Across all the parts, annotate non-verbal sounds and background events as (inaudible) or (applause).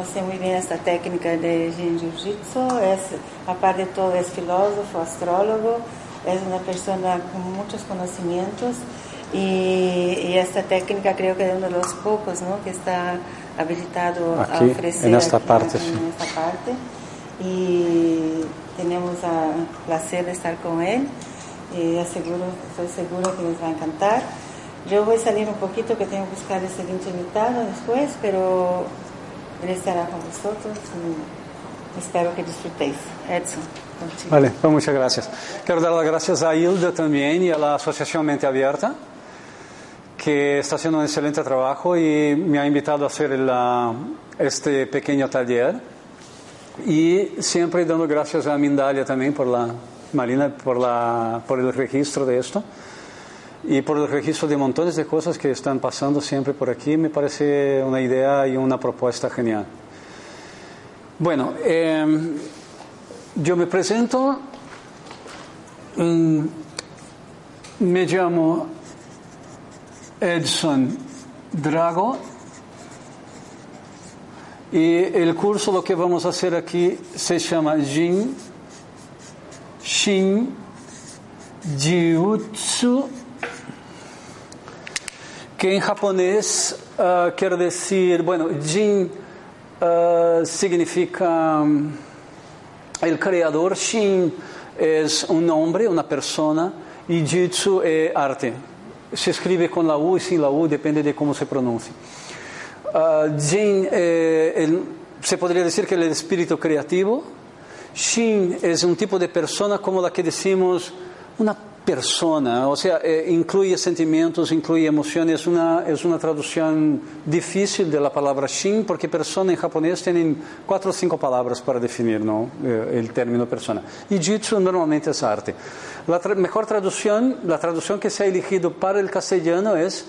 conoce muy bien esta técnica de Jin Jiu-Jitsu, es, aparte de todo es filósofo, astrólogo, es una persona con muchos conocimientos y, y esta técnica creo que es uno de los pocos ¿no? que está habilitado Aquí, a ofrecer en esta aquí, parte, sí. en esta parte. Y tenemos el placer de estar con él y aseguro, estoy segura que les va a encantar. Yo voy a salir un poquito que tengo que buscar el siguiente invitado después, pero él estará con vosotros y espero que disfrutéis. Edson, contigo. Vale, pues muchas gracias. Quiero dar las gracias a Hilda también y a la Asociación Mente Abierta, que está haciendo un excelente trabajo y me ha invitado a hacer este pequeño taller. Y siempre dando gracias a Mindalia también por la, Marina, por, la, por el registro de esto. Y por el registro de montones de cosas que están pasando siempre por aquí, me parece una idea y una propuesta genial. Bueno, eh, yo me presento, mm, me llamo Edson Drago. Y el curso lo que vamos a hacer aquí se llama Jin Shin Jiutsu que en japonés ah, quiere decir, bueno, Jin ah, significa mm, el creador, Shin es un hombre, una persona, y Jitsu es arte. Se escribe con la U y sin la U, depende de cómo se pronuncie. Ah, Jin, eh, se podría decir que el espíritu creativo. Shin es un tipo de persona como la que decimos una persona, o sea, eh, incluye sentimientos, incluye emociones. Una, es una traducción difícil de la palabra Shin porque persona en japonés tienen cuatro o cinco palabras para definir ¿no? Eh, el término persona. Y Jitsu normalmente es arte. La tra- mejor traducción, la traducción que se ha elegido para el castellano es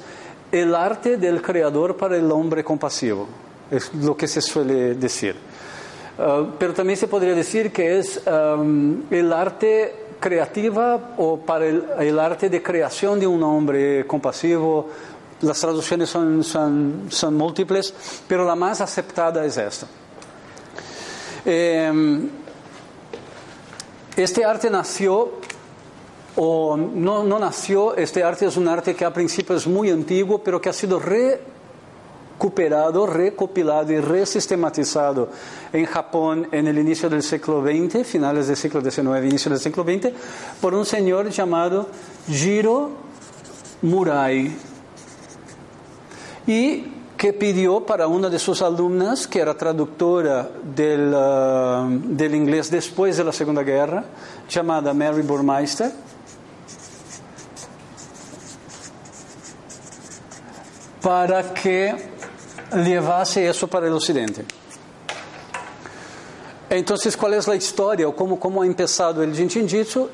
el arte del creador para el hombre compasivo. Es lo que se suele decir. Uh, pero también se podría decir que es el arte creativa o para el, arte de creación de un hombre compasivo. Las traducciones son, son, múltiples, pero la más aceptada es esta. Em, este arte nació o no, no nació, este arte es un arte que a principio es muy antiguo, pero que ha sido recuperado, recopilado y resistematizado en Japón en el inicio del siglo XX, finales del siglo XIX, inicio del siglo XX, por un señor llamado Jiro Murai. Y que pidió para una de sus alumnas, que era traductora del, del inglés después de la Segunda Guerra, llamada Mary Burmeister, para que llevase eso para el occidente. Entonces, ¿cuál es la historia o cómo, cómo ha empezado el Jinshin Jitsu?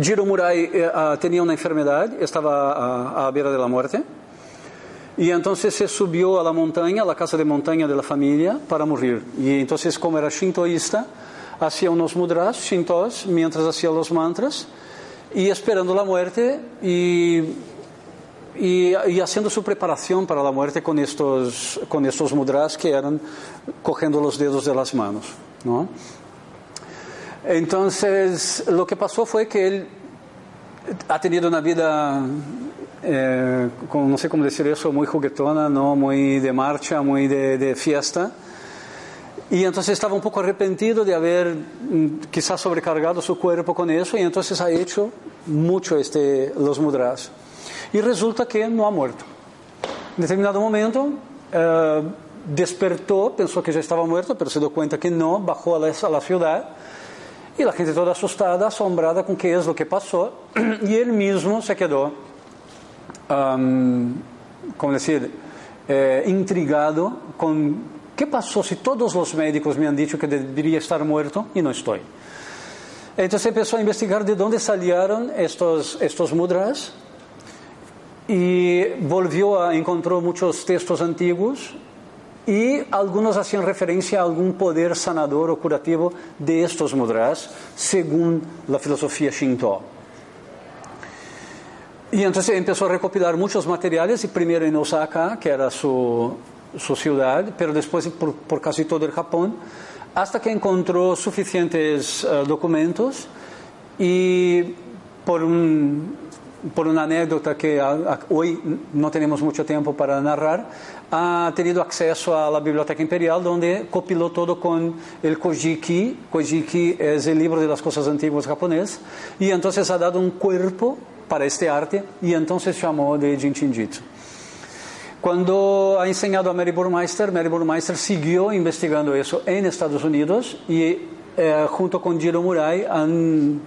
Jiro Murai ah, tenía una enfermedad, estaba a, a beira de la muerte, y entonces se subió a la montaña, a casa de montaña de la familia, para morir. Y entonces, como era shintoísta, hacía unos mudras shintos mientras hacía los mantras, y esperando la muerte y y, y haciendo su preparación para la muerte con estos, con estos mudras que eran cogiendo los dedos de las manos. ¿no? Entonces, lo que pasó fue que él ha tenido una vida, eh, no sé cómo decir eso, muy juguetona, ¿no? muy de marcha, muy de, de fiesta. Y entonces estaba un poco arrepentido de haber mm, quizás sobrecargado su cuerpo con eso y entonces ha hecho mucho este, los mudras. Y resulta que no ha muerto. En determinado momento eh, despertó, pensó que ya estaba muerto, pero se dio cuenta que no, bajó a la, a la ciudad y la gente toda asustada, asombrada con qué es lo que pasó y él mismo se quedó, um, ¿cómo decir?, eh, intrigado con qué pasó si todos los médicos me han dicho que debería estar muerto y no estoy. Entonces empezó a investigar de dónde salieron estos, estos mudras y volvió a encontró muchos textos antiguos y algunos hacían referencia a algún poder sanador o curativo de estos mudras según la filosofía Shinto. Y entonces empezó a recopilar muchos materiales, y primero en Osaka, que era su, su ciudad, pero después por, por, casi todo el Japón, hasta que encontró suficientes uh, documentos y por, un, por una anécdota que a, a, tenemos mucho tiempo para narrar, ha tenido acceso a la Biblioteca Imperial, donde copiló todo con el Kojiki. Kojiki es el libro de las cosas antiguas japonés, y entonces ha dado un cuerpo para este arte y entonces llamó de Jinshin Jitsu. Cuando ha enseñado a Mary Burmeister, Mary Burmeister siguió investigando eso en Estados Unidos y eh, junto con Jiro Murai han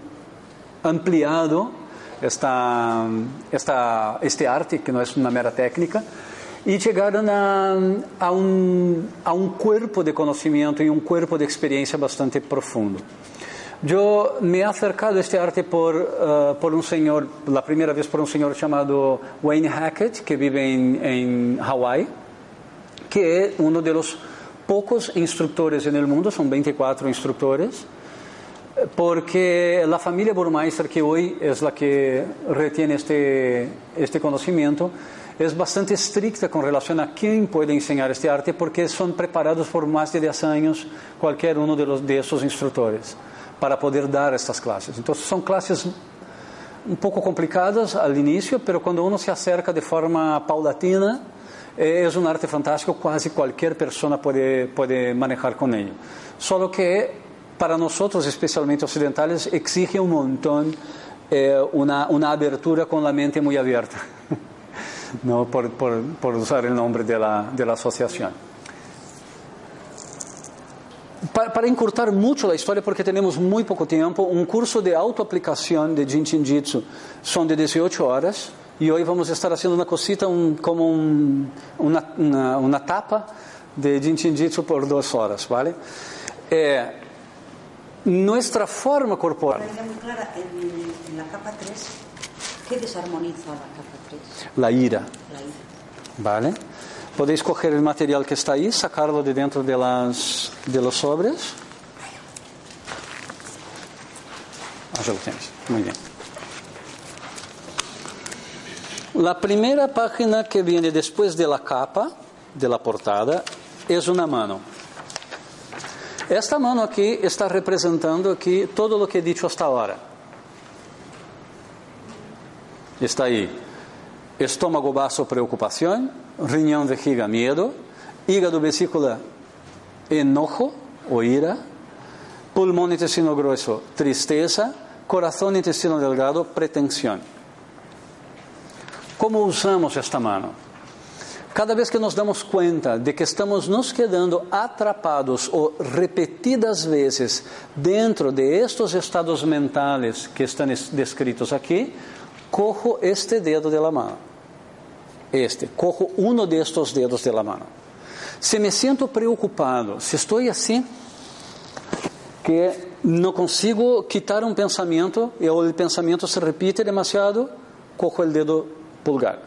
ampliado esta, esta, este arte, que no es una mera técnica, y llegaron a, a, un, a un cuerpo de conocimiento y un cuerpo de experiencia bastante profundo. Yo me acercado a este arte por, uh, por un señor, la primera vez por un señor llamado Wayne Hackett, que vive en, en Hawái, que es uno de los pocos instructores en el mundo, son 24 instructores, porque la familia Burmeister, que hoy es la que retiene este, este conocimiento, es bastante estricta con relación a quién puede enseñar este arte, porque son preparados por más de 10 años cualquier uno de, de esos instructores para poder dar estas clases. Entonces son clases un poco complicadas al inicio, pero cuando uno se acerca de forma paulatina, eh, es un arte fantástico, casi cualquier persona puede, puede manejar con ello. Solo que para nosotros, especialmente occidentales, exige un montón eh, abertura con la mente muy abierta, (laughs) no por, por, por usar el nombre de la, de. Para, para, encurtar mucho la historia, porque tenemos muy poco tiempo, un curso de autoaplicación de Jinshin Jitsu son de 18 horas y hoy vamos a estar haciendo una cosita un, como un, una, una, tapa de Jinshin Jitsu por dos horas, ¿vale? Eh, nuestra forma corporal. Clara, en, en, la capa 3, ¿qué desarmoniza la capa 3? La ira. La ira. ¿Vale? Podéis coger el material que está ahí, sacarlo de dentro de, las, de los sobres. Ah, ya lo tienes. Muy bien. La primera página que viene después de la capa, de la portada, es una mano. Esta mano aquí está representando aquí todo lo que he dicho hasta ahora. Está ahí. Estómago, vaso, preocupación riñón, vejiga, miedo, hígado, vesícula, enojo o ira, pulmón, intestino grueso, tristeza, corazón, intestino delgado, pretensión. ¿Cómo usamos esta mano? Cada vez que nos damos cuenta de que estamos nos quedando atrapados o repetidas veces dentro de estos estados mentales que están descritos aquí, cojo este dedo de la mano este, cojo uno de estos dedos de la mano. Se me siento preocupado, se estou assim, que não consigo quitar um pensamento e o pensamento se repite demasiado, cojo o dedo pulgar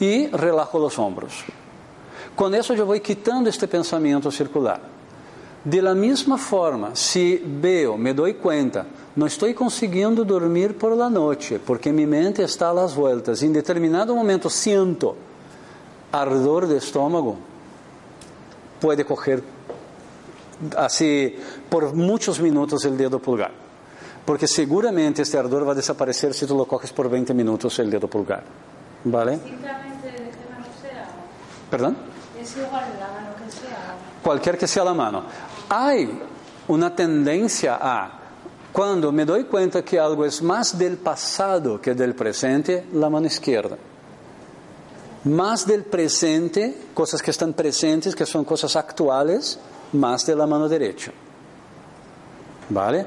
e relajo os ombros. Com isso eu vou quitando este pensamento circular. De la mesma forma, se veo, me dou conta não estou conseguindo dormir por la noite, porque mi mente está a las vueltas. Em determinado momento siento ardor de estômago, pode coger assim por muitos minutos o dedo pulgar. Porque seguramente este ardor vai desaparecer se tu lo coges por 20 minutos o dedo pulgar. ¿Vale? ¿Perdón? Es igual la mano que sea. Cualquier que sea la mano. Hay una tendencia a Cuando me doy cuenta que algo es más del pasado que del presente, la mano izquierda. Más del presente, cosas que están presentes, que son cosas actuales, más de la mano derecha. ¿Vale?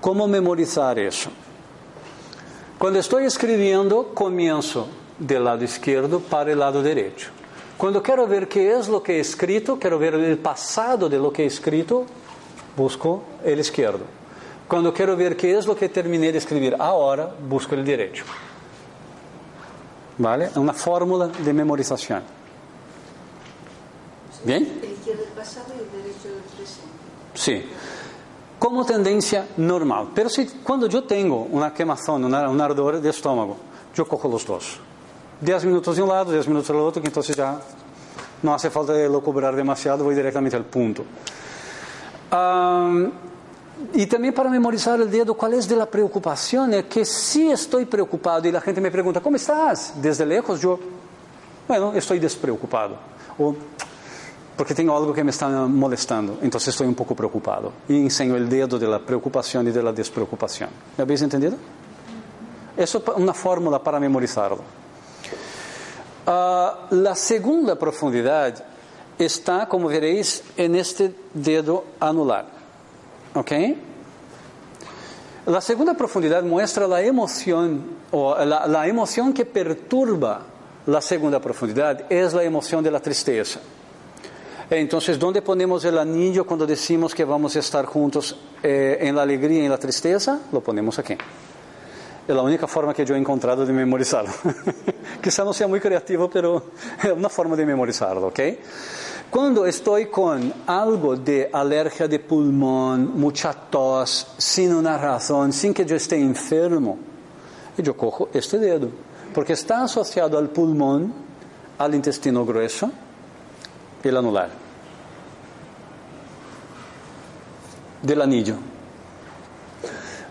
¿Cómo memorizar eso? Cuando estoy escribiendo, comienzo del lado izquierdo para el lado derecho. Cuando quiero ver qué es lo que he escrito, quiero ver el pasado de lo que he escrito, busco el izquierdo. Quando quero ver que é o que terminei de escrever agora, busco o direito. ¿Vale? É uma fórmula de memorização. Bem? Sí. Como tendência normal. Pero si, quando eu tenho uma queimação, um ardor de estômago, yo cojo los dos. 10 minutos de un lado, 10 minutos del otro, que entonces ya no hace falta locubrar demasiado, voy directamente al punto. Um, y también para memorizar el dedo, ¿cuál es de la preocupación? Es que si estoy preocupado y la gente me pregunta, ¿cómo estás? Desde lejos yo, bueno, estoy despreocupado. O porque tengo algo que me está molestando, entonces estoy un poco preocupado. Y enseño el dedo de la preocupación y de la despreocupación. ¿Me habéis entendido? Eso es una fórmula para memorizarlo. Uh, la segunda profundidad está, como veréis, en este dedo anular. ¿Ok? La segunda profundidad muestra la emoción, o la, la emoción que perturba la segunda profundidad es la emoción de la tristeza. Entonces, ¿dónde ponemos el anillo cuando decimos que vamos a estar juntos eh, la alegría y en la tristeza? Lo ponemos aquí. Es la única forma que yo he encontrado de memorizarlo. (laughs) Quizá no sea muy creativo, pero es una forma de memorizarlo, ¿ok? Cuando estoy con algo de alergia de pulmón, mucha tos, sin una razón, sin que yo esté enfermo, yo cojo este dedo, porque está asociado al pulmón, al intestino grueso, el anular, del anillo.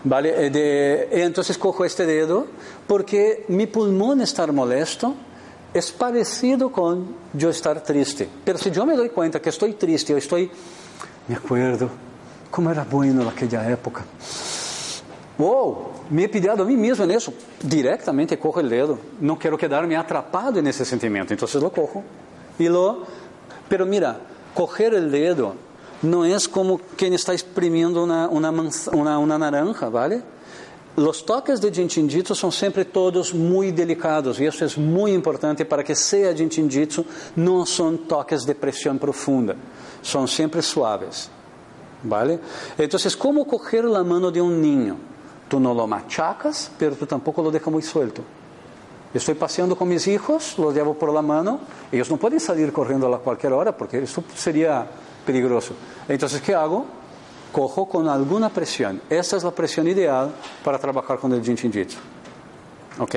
¿Vale? Eh, de, entonces cojo este dedo porque mi pulmón estar molesto es parecido con yo estar triste. Pero si yo me doy cuenta que estoy triste, yo estoy, me acuerdo, cómo era bueno aquella época. Wow, me he pedido a mí mismo en eso. Directamente cojo el dedo. No quiero quedarme atrapado en ese sentimiento. Entonces lo cojo y lo... Pero mira, coger el dedo no es como quien está exprimiendo una naranja, ¿vale? Los toques de Jinjitsu son siempre todos muy delicados y eso es muy importante para que sea Jinjitsu, no son toques de presión profunda, son siempre suaves. ¿Vale? Entonces, ¿cómo coger la mano de un niño? Tú no lo machacas, pero tú tampoco lo dejas muy suelto. Estoy paseando con mis hijos, los llevo por la mano, ellos no pueden salir corriendo a cualquier hora porque eso sería peligroso. Entonces, ¿qué hago? Cojo con alguna presión. Esta es la presión ideal para trabajar con el Jitsu. ¿Ok?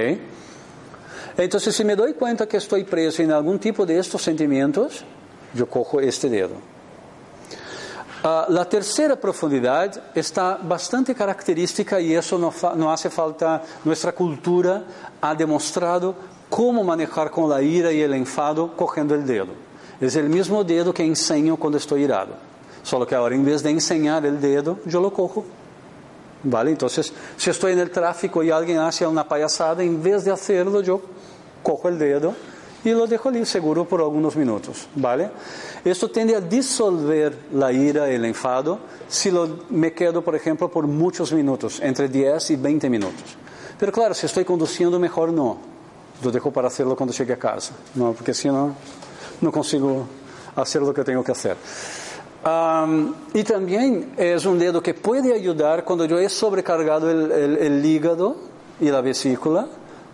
Entonces, si me doy cuenta que estoy preso en algún tipo de estos sentimientos, yo cojo este dedo. Uh, la tercera profundidad está bastante característica y eso no hace falta, nuestra cultura ha demostrado cómo manejar con la ira y el enfado cogiendo el dedo. Es el mismo dedo que enseño cuando estoy irado. Solo que ahora en vez de enseñar el dedo, yo lo cojo. ¿Vale? Entonces, si estoy en el tráfico y alguien hace una payasada, en vez de hacerlo, yo cojo el dedo y lo dejo allí seguro por algunos minutos, ¿vale? Esto tiende a disolver la ira, el enfado, si lo, me quedo, por ejemplo, por muchos minutos, entre 10 y 20 minutos. Pero claro, si estoy conduciendo, mejor no. Lo dejo para hacerlo cuando llegue a casa, ¿no? Porque si no, no consigo hacer lo que tengo que hacer. Um, y también es un dedo que puede ayudar cuando yo he sobrecargado el hígado y la vesícula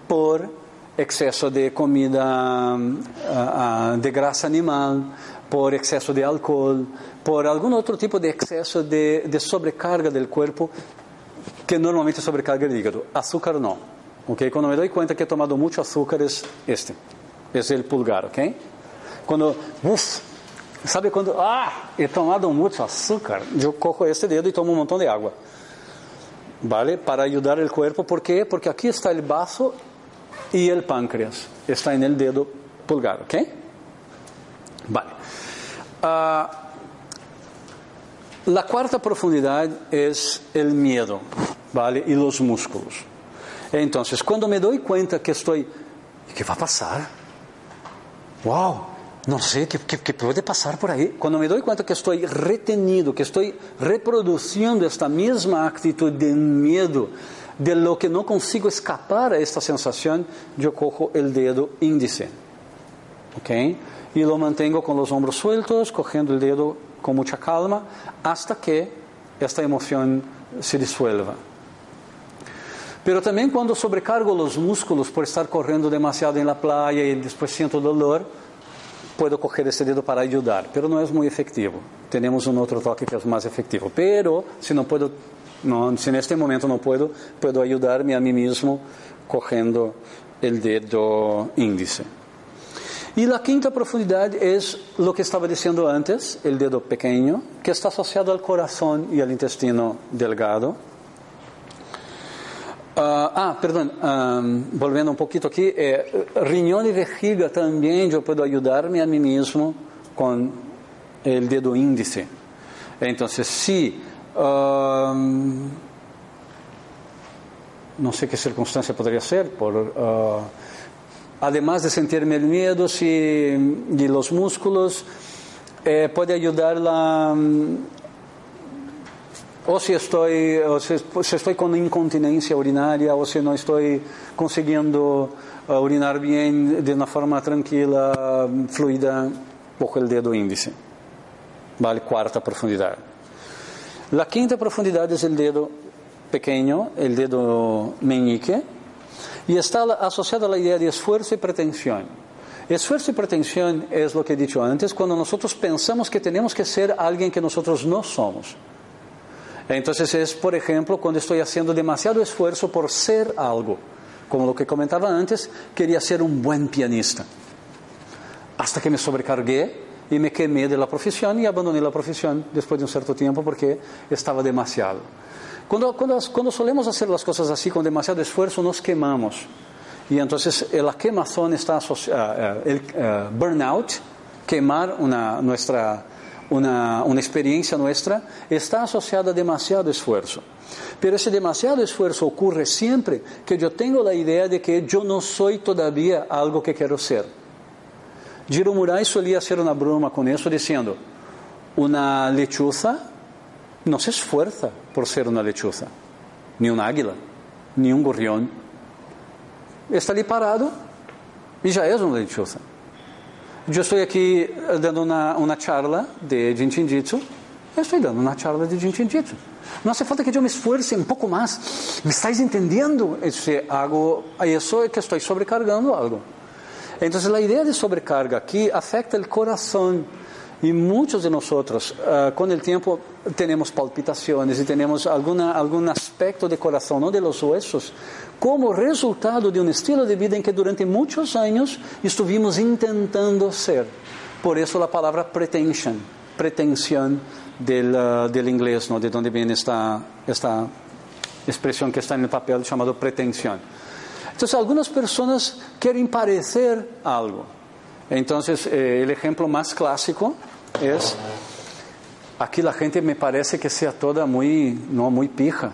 por exceso de comida uh, uh, de grasa animal, por exceso de alcohol, por algún otro tipo de exceso de, de sobrecarga del cuerpo que normalmente sobrecarga el hígado. Azúcar no. ¿okay? Cuando me doy cuenta que he tomado mucho azúcar es este, es el pulgar. ¿okay? Cuando, uff, ¿sabe cuando? Ah, he tomado mucho azúcar. Yo cojo este dedo y tomo un montón de agua. ¿Vale? Para ayudar el cuerpo. ¿Por qué? Porque aquí está el vaso y el páncreas. Está en el dedo pulgar. ¿Ok? Vale. Uh, la cuarta profundidad es el miedo. ¿Vale? Y los músculos. Entonces, cuando me doy cuenta que estoy. ¿Qué va a pasar? ¡Wow! No sé ¿qué, qué, qué, pasar por ahí. Cuando me doy cuenta que estoy retenido, que estoy reproduciendo esta misma actitud de miedo, de lo que no consigo escapar a esta sensación, yo cojo el dedo índice. ¿Ok? Y lo mantengo con los hombros sueltos, cogiendo el dedo con mucha calma, hasta que esta emoción se disuelva. Pero también cuando sobrecargo los músculos por estar corriendo demasiado en la playa y después siento dolor, puedo coger ese dedo para ayudar, pero no es muy efectivo. Tenemos un otro toque que es más efectivo. Pero si no puedo, no, si en este momento no puedo, puedo ayudarme a mí mismo cogiendo el dedo índice. Y la quinta profundidad es lo que estaba diciendo antes, el dedo pequeño, que está asociado al corazón y al intestino delgado. Ah, ah, perdón, volviendo un poquito aquí, eh, riñón y vejiga también yo puedo ayudarme a mí mismo con el dedo índice. Entonces, um, no sé qué circunstancia podría ser, por... Uh, además de sentirme el miedo si, y los músculos, eh, puede ayudar la, mm, o si estoy, o si, si, estoy con incontinencia urinaria, o si no estoy consiguiendo uh, urinar bien de una forma tranquila, fluida, cojo el dedo índice. Vale, cuarta profundidad. La quinta profundidad es el dedo pequeño, el dedo meñique, y está asociada a la idea de esfuerzo y pretensión. Esfuerzo y pretensión es lo que he dicho antes, cuando nosotros pensamos que tenemos que ser alguien que nosotros no somos. Entonces es, por ejemplo, cuando estoy haciendo demasiado esfuerzo por ser algo. Como lo que comentaba antes, quería ser un buen pianista. Hasta que me sobrecargué y me quemé de la profesión y abandoné la profesión después de un cierto tiempo porque estaba demasiado. Cuando, cuando, cuando solemos hacer las cosas así con demasiado esfuerzo, nos quemamos. Y entonces eh, la quemazón está asociada, uh, el uh, burnout, quemar una, nuestra, una, una experiencia nuestra, está asociada a demasiado esfuerzo. Pero ese demasiado esfuerzo ocurre siempre que yo tengo la idea de que yo no soy todavía algo que quiero ser. Giro Murai solía hacer una broma con eso diciendo, una lechuza no se esfuerza por ser una lechuza, ni un águila, ni un gorrión. Está ali parado e já é uma lechuza. Eu estou aqui dando uma, uma charla de Jinjitsu. Eu estou dando uma charla de Jinjitsu. Não hace falta que eu me esforce um pouco mais. ¿Me estáis entendendo? Se hago isso é que estou sobrecargando algo. Então, a ideia de sobrecarga aqui afeta o coração Y muchos de nosotros, uh, con el tiempo, tenemos palpitaciones y tenemos alguna, algún aspecto de corazón, no de los huesos, como resultado de un estilo de vida en que durante muchos años estuvimos intentando ser. Por eso la palabra pretension, pretensión del, uh, del inglés, ¿no? de donde viene esta, esta expresión que está en el papel llamado pretensión. Entonces, algunas personas quieren parecer algo. Entonces, eh, el ejemplo más clásico es, aquí gente me parece que sea toda muy, no, muy pija.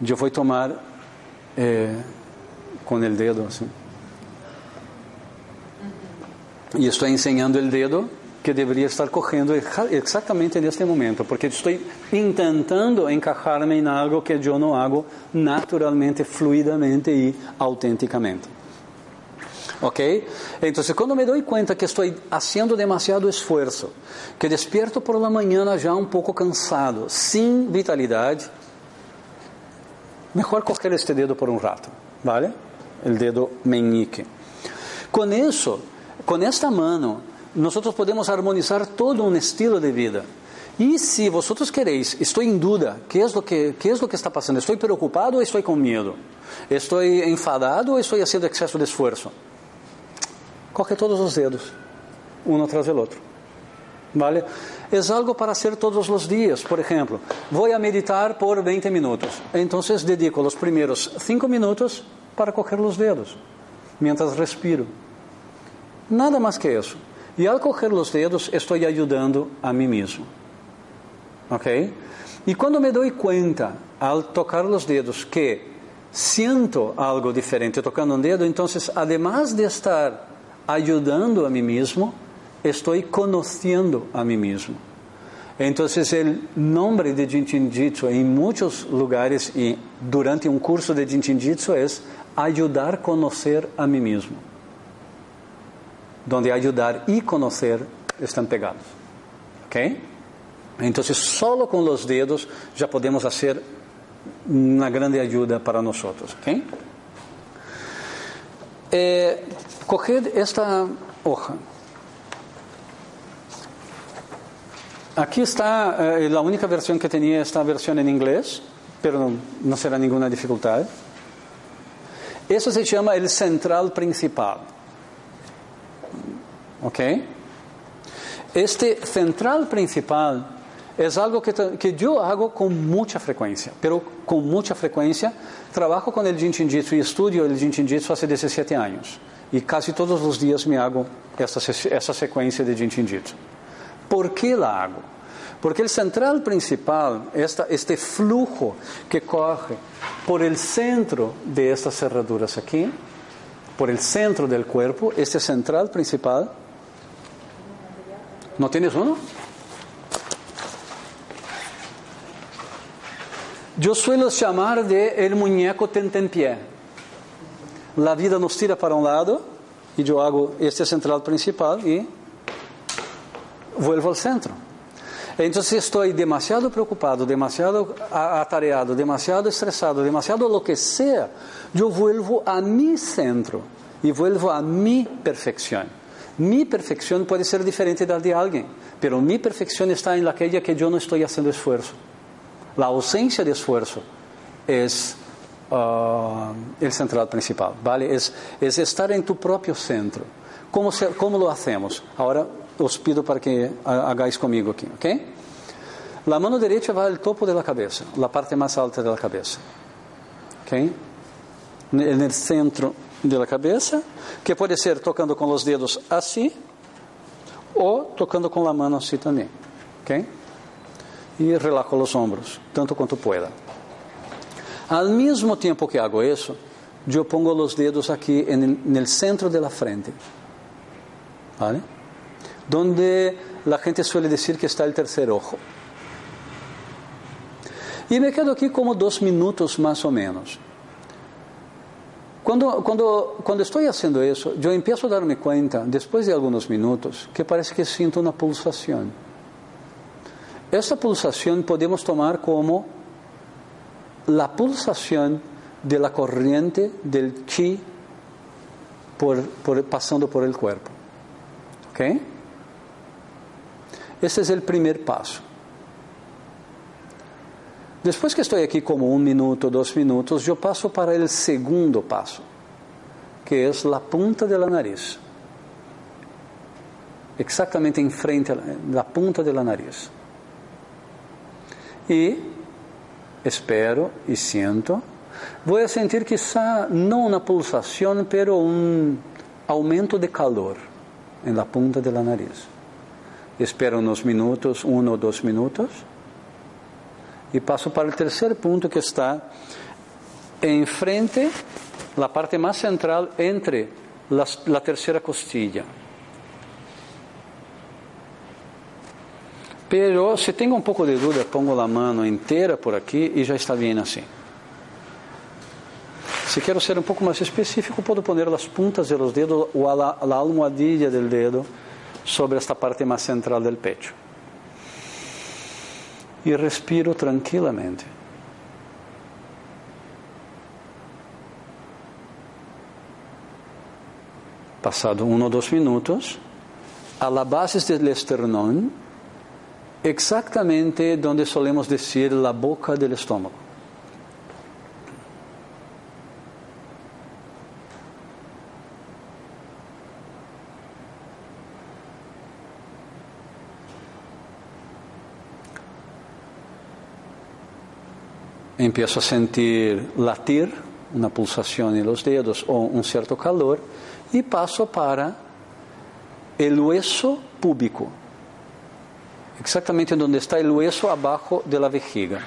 Voy a tomar eh, el dedo así. Y estoy enseñando el dedo que debería estar cogiendo exactamente en este momento, porque estoy intentando encajarme en algo que yo no hago naturalmente, fluidamente y auténticamente. ¿Ok? Entonces, cuando me doy cuenta que estoy haciendo demasiado esfuerzo, que despierto por la mañana ya un poco cansado, sin vitalidad, mejor coger este dedo por un rato, ¿vale? El dedo meñique. Con eso, con esta mano, nosotros podemos armonizar todo un estilo de vida. Y si vosotros queréis, estoy en duda, ¿qué es lo que, es lo que está pasando? ¿Estoy preocupado o estoy con miedo? ¿Estoy enfadado o estoy haciendo exceso de esfuerzo? Coge todos os dedos, um atrás do outro. ¿Vale? É algo para hacer todos os dias. Por exemplo, vou a meditar por 20 minutos. Então, dedico os primeiros 5 minutos para coger os dedos, mientras respiro. Nada mais que isso. E ao coger os dedos, estou ajudando a mim mesmo. ¿Ok? E quando me dou conta, ao tocar os dedos, que sinto algo diferente tocando um dedo, então, además de estar ayudando a mí mismo, estoy conociendo a mí mismo. Entonces el nombre de Jinshin Jitsu en muchos lugares y durante un curso de Jinshin Jitsu es ayudar a conocer a mí mismo. Donde ayudar y conocer están pegados. ¿Ok? Entonces solo con los dedos ya podemos hacer una grande ayuda para nosotros. ¿Ok? Eh, Coged esta hoja. Aquí está eh, la única versión que tenía esta versión en inglés, pero no, será ninguna dificultad. Eso se llama el central principal. ¿Ok? Este central principal es algo que, que, yo hago con mucha frecuencia, pero con mucha frecuencia trabajo con el Jin Shin Jitsu y estudio el Jin Shin Jitsu hace 17 años. Y casi todos los días me hago esa, esa secuencia de Jin Shin Jitsu. ¿Por qué la hago? Porque el central principal, esta, este flujo que corre por el centro de estas cerraduras aquí, por el centro del cuerpo, este central principal, ¿no tienes uno? Yo suelo llamar de el muñeco tentempié. La vida nos tira para un lado y yo hago este central principal y vuelvo al centro. Entonces estoy demasiado preocupado, demasiado atareado, demasiado estresado, demasiado lo que sea, yo vuelvo a mi centro y vuelvo a mi perfección. Mi perfección puede ser diferente de la de alguien, pero mi perfección está en aquella que yo no estoy haciendo esfuerzo. La ausencia de esfuerzo es uh, el central principal, ¿vale? Es, es, estar en tu propio centro. ¿Cómo, se, ¿Cómo lo hacemos? Ahora os pido para que hagáis conmigo aquí, ¿ok? La mano derecha va al topo de la cabeza, la parte más alta de la cabeza, ¿ok? En el centro de la cabeza, que puede ser tocando con los dedos así o tocando con la mano así también, ¿ok? Y relajo los hombros, tanto cuanto pueda. Al mismo tiempo que hago eso, yo pongo los dedos aquí en el, en el centro de la frente, ¿vale? donde la gente suele decir que está el tercer ojo. Y me quedo aquí como dos minutos más o menos. Cuando, cuando, cuando estoy haciendo eso, yo empiezo a darme cuenta, después de algunos minutos, que parece que siento una pulsación. Esta pulsación podemos tomar como la pulsación de la corriente del chi por, por, pasando por el cuerpo. ¿Ok? Ese es el primer paso. Después que estoy aquí como un minuto, dos minutos, yo paso para el segundo paso, que es la punta de la nariz. Exactamente enfrente, la punta de la nariz. Y espero y siento. Voy a sentir quizá no una pulsación, pero un aumento de calor en la punta de la nariz. Espero unos minutos, uno o dos minutos. Y paso para el tercer punto que está enfrente, la parte más central entre la, la tercera costilla. Pero si tengo un poco de duda, pongo la mano entera por aquí y ya está bien así. Si quiero ser un poco más específico, puedo poner las puntas de los dedos o a a la almohadilla del dedo sobre esta parte más central del pecho. Y respiro tranquilamente. Pasado uno o dos minutos, a la base del esternón, exactamente donde solemos decir la boca del estómago. empiezo a sentir latir, una pulsación en los dedos o un cierto calor, y paso para el hueso púbico, exactamente donde está el hueso abajo de la vejiga.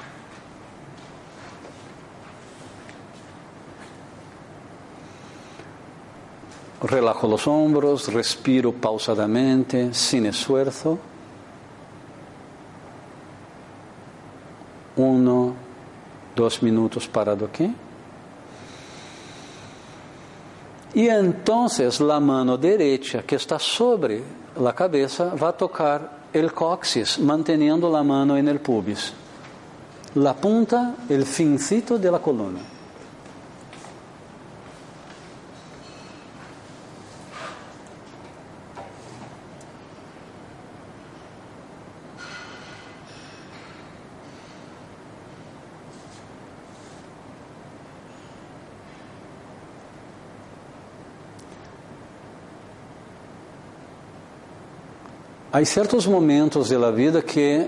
Relajo los hombros, respiro pausadamente, sin esfuerzo. Uno, dos minutos parado aquí. Y entonces la mano derecha que está sobre la cabeza va a tocar el coxis, manteniendo la mano en el pubis. La punta, el fincito de la columna. Há certos momentos da vida que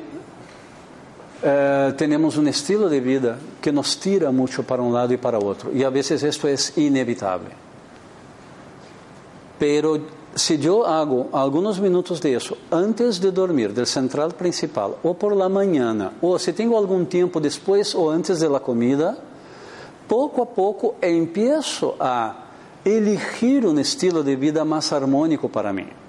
eh, temos um estilo de vida que nos tira muito para um lado e para outro, e a vezes isto é inevitável. Pero se eu hago alguns minutos disso antes de dormir, do central principal, ou por la manhã, ou se tenho algum tempo depois ou antes da comida, pouco a pouco empiezo a elegir um estilo de vida mais harmônico para mim.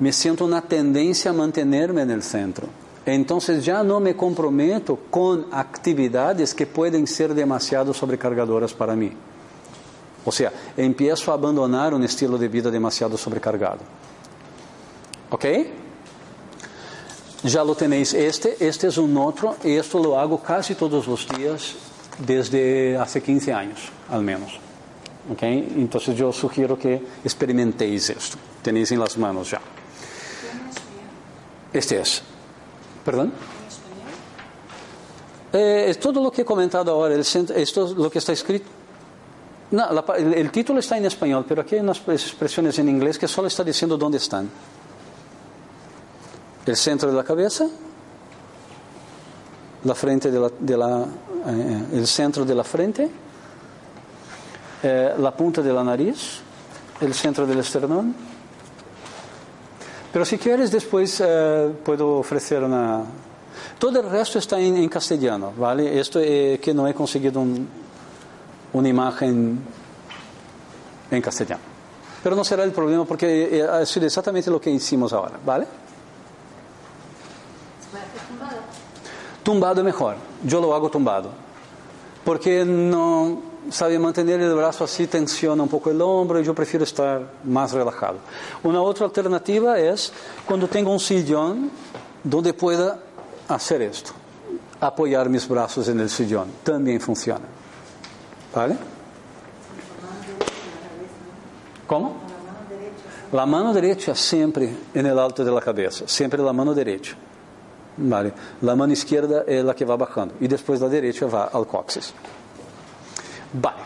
Me sinto na tendência a manter-me no centro. Então, já não me comprometo com atividades que podem ser demasiado sobrecargadoras para mim. Ou seja, empiezo a abandonar um estilo de vida demasiado sobrecargado. ¿Ok? Já lo tenéis este, este é um outro, e esto lo hago casi todos os dias desde hace 15 anos, al menos. ¿Ok? Então, eu sugiro que experimentéis isto. Tenéis em las manos já. Este. Perdão? É, é todo o que he comentado agora, esto es lo que está escrito. No, el, título está en español, pero aquí hay unas expresiones en inglés que solo está diciendo dónde están. El centro de la cabeza, la frente de la eh, el centro de la frente, eh, la punta de la nariz, el centro del esternón. Pero si quieres después eh, puedo ofrecer una... Todo el resto está en, castellano, ¿vale? Esto es que no he conseguido un, una imagen en castellano. Pero no será el problema porque ha sido exactamente lo que hicimos ahora, ¿vale? Tumbado mejor. Yo lo hago tumbado. Porque no, sabe, mantener el brazo así tensiona un poco el hombro y yo prefiero estar más relajado. Una otra alternativa es cuando tengo un sillón donde pueda hacer esto. Apoyar mis brazos en el sillón. También funciona. ¿Vale? ¿Cómo? La mano derecha siempre en el alto de la cabeza, siempre la mano derecha. Vale. La mano izquierda é a que vai bajando e depois da direita vai ao cóccix. Vale.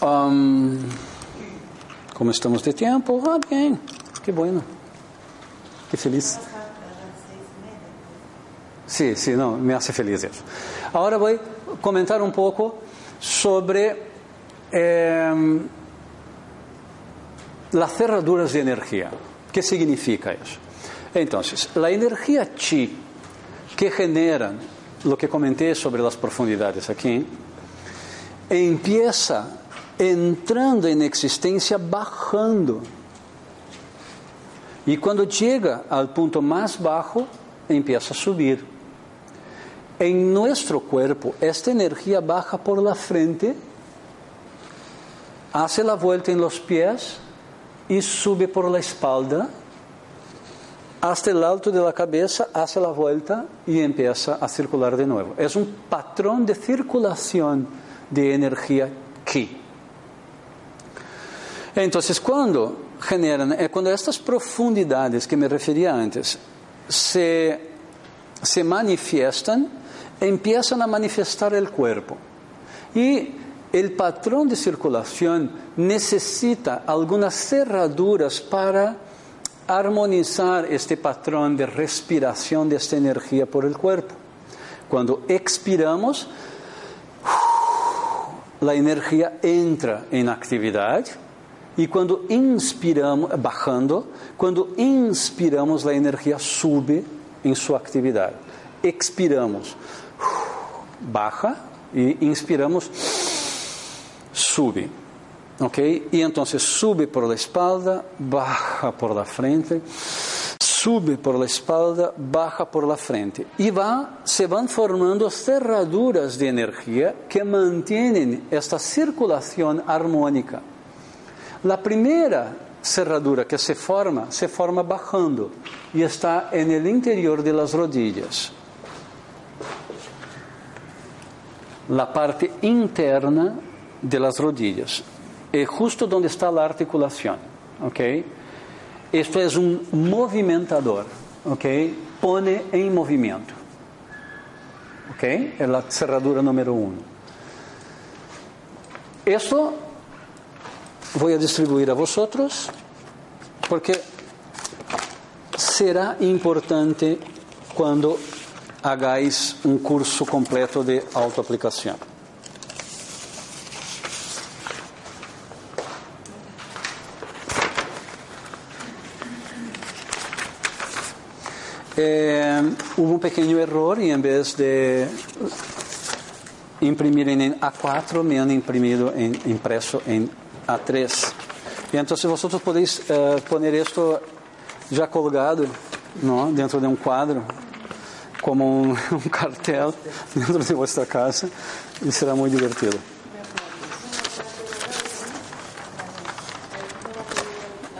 Um, como estamos de tempo? Ah, bem. Que bueno. Que feliz. Sí, sí, no, me hace feliz eso. Ahora voy a comentar un poco sobre eh, las cerraduras de energía. ¿Qué significa eso? Entonces, la energía chi que generan lo que comenté sobre las profundidades aquí, empieza entrando en existencia bajando. Y cuando llega al punto más bajo, empieza a subir. En nuestro cuerpo, esta energía baja por la frente, hace la vuelta en los pies y sube por la espalda hasta el alto de la cabeza, hace la vuelta y empieza a circular de nuevo. Es un patrón de circulación de energía ki. Entonces, cuando generan, eh, cuando estas profundidades que me refería antes se, se manifiestan, empiezan a manifestar el cuerpo. Y el patrón de circulación necesita algunas cerraduras para armonizar este patrón de respiración de esta energía por el cuerpo. Cuando expiramos, la energía entra en actividad y cuando inspiramos, bajando, cuando inspiramos, la energía sube en su actividad. Expiramos, baja y inspiramos, sube. ¿Ok? Y entonces sube por la espalda, baja por la frente, sube por la espalda, baja por la frente. Y va, se van formando cerraduras de energía que mantienen esta circulación armónica. La primera cerradura que se forma, se forma bajando y está en el interior de las rodillas. La parte interna de las rodillas. É justo onde está a articulação, ok? Isto é um movimentador, ok? Pone em movimento, ok? É a cerradura número um. Isso vou distribuir a vosotros, porque será importante quando hagáis um curso completo de autoaplicação. Eh, hubo un pequeño error y en vez de imprimir en A4 me han imprimido en, impreso en A3. Y entonces vosotros podéis eh, poner esto ya colgado ¿no? dentro de un cuadro, como un, (laughs) un cartel dentro de vuestra casa y será muy divertido.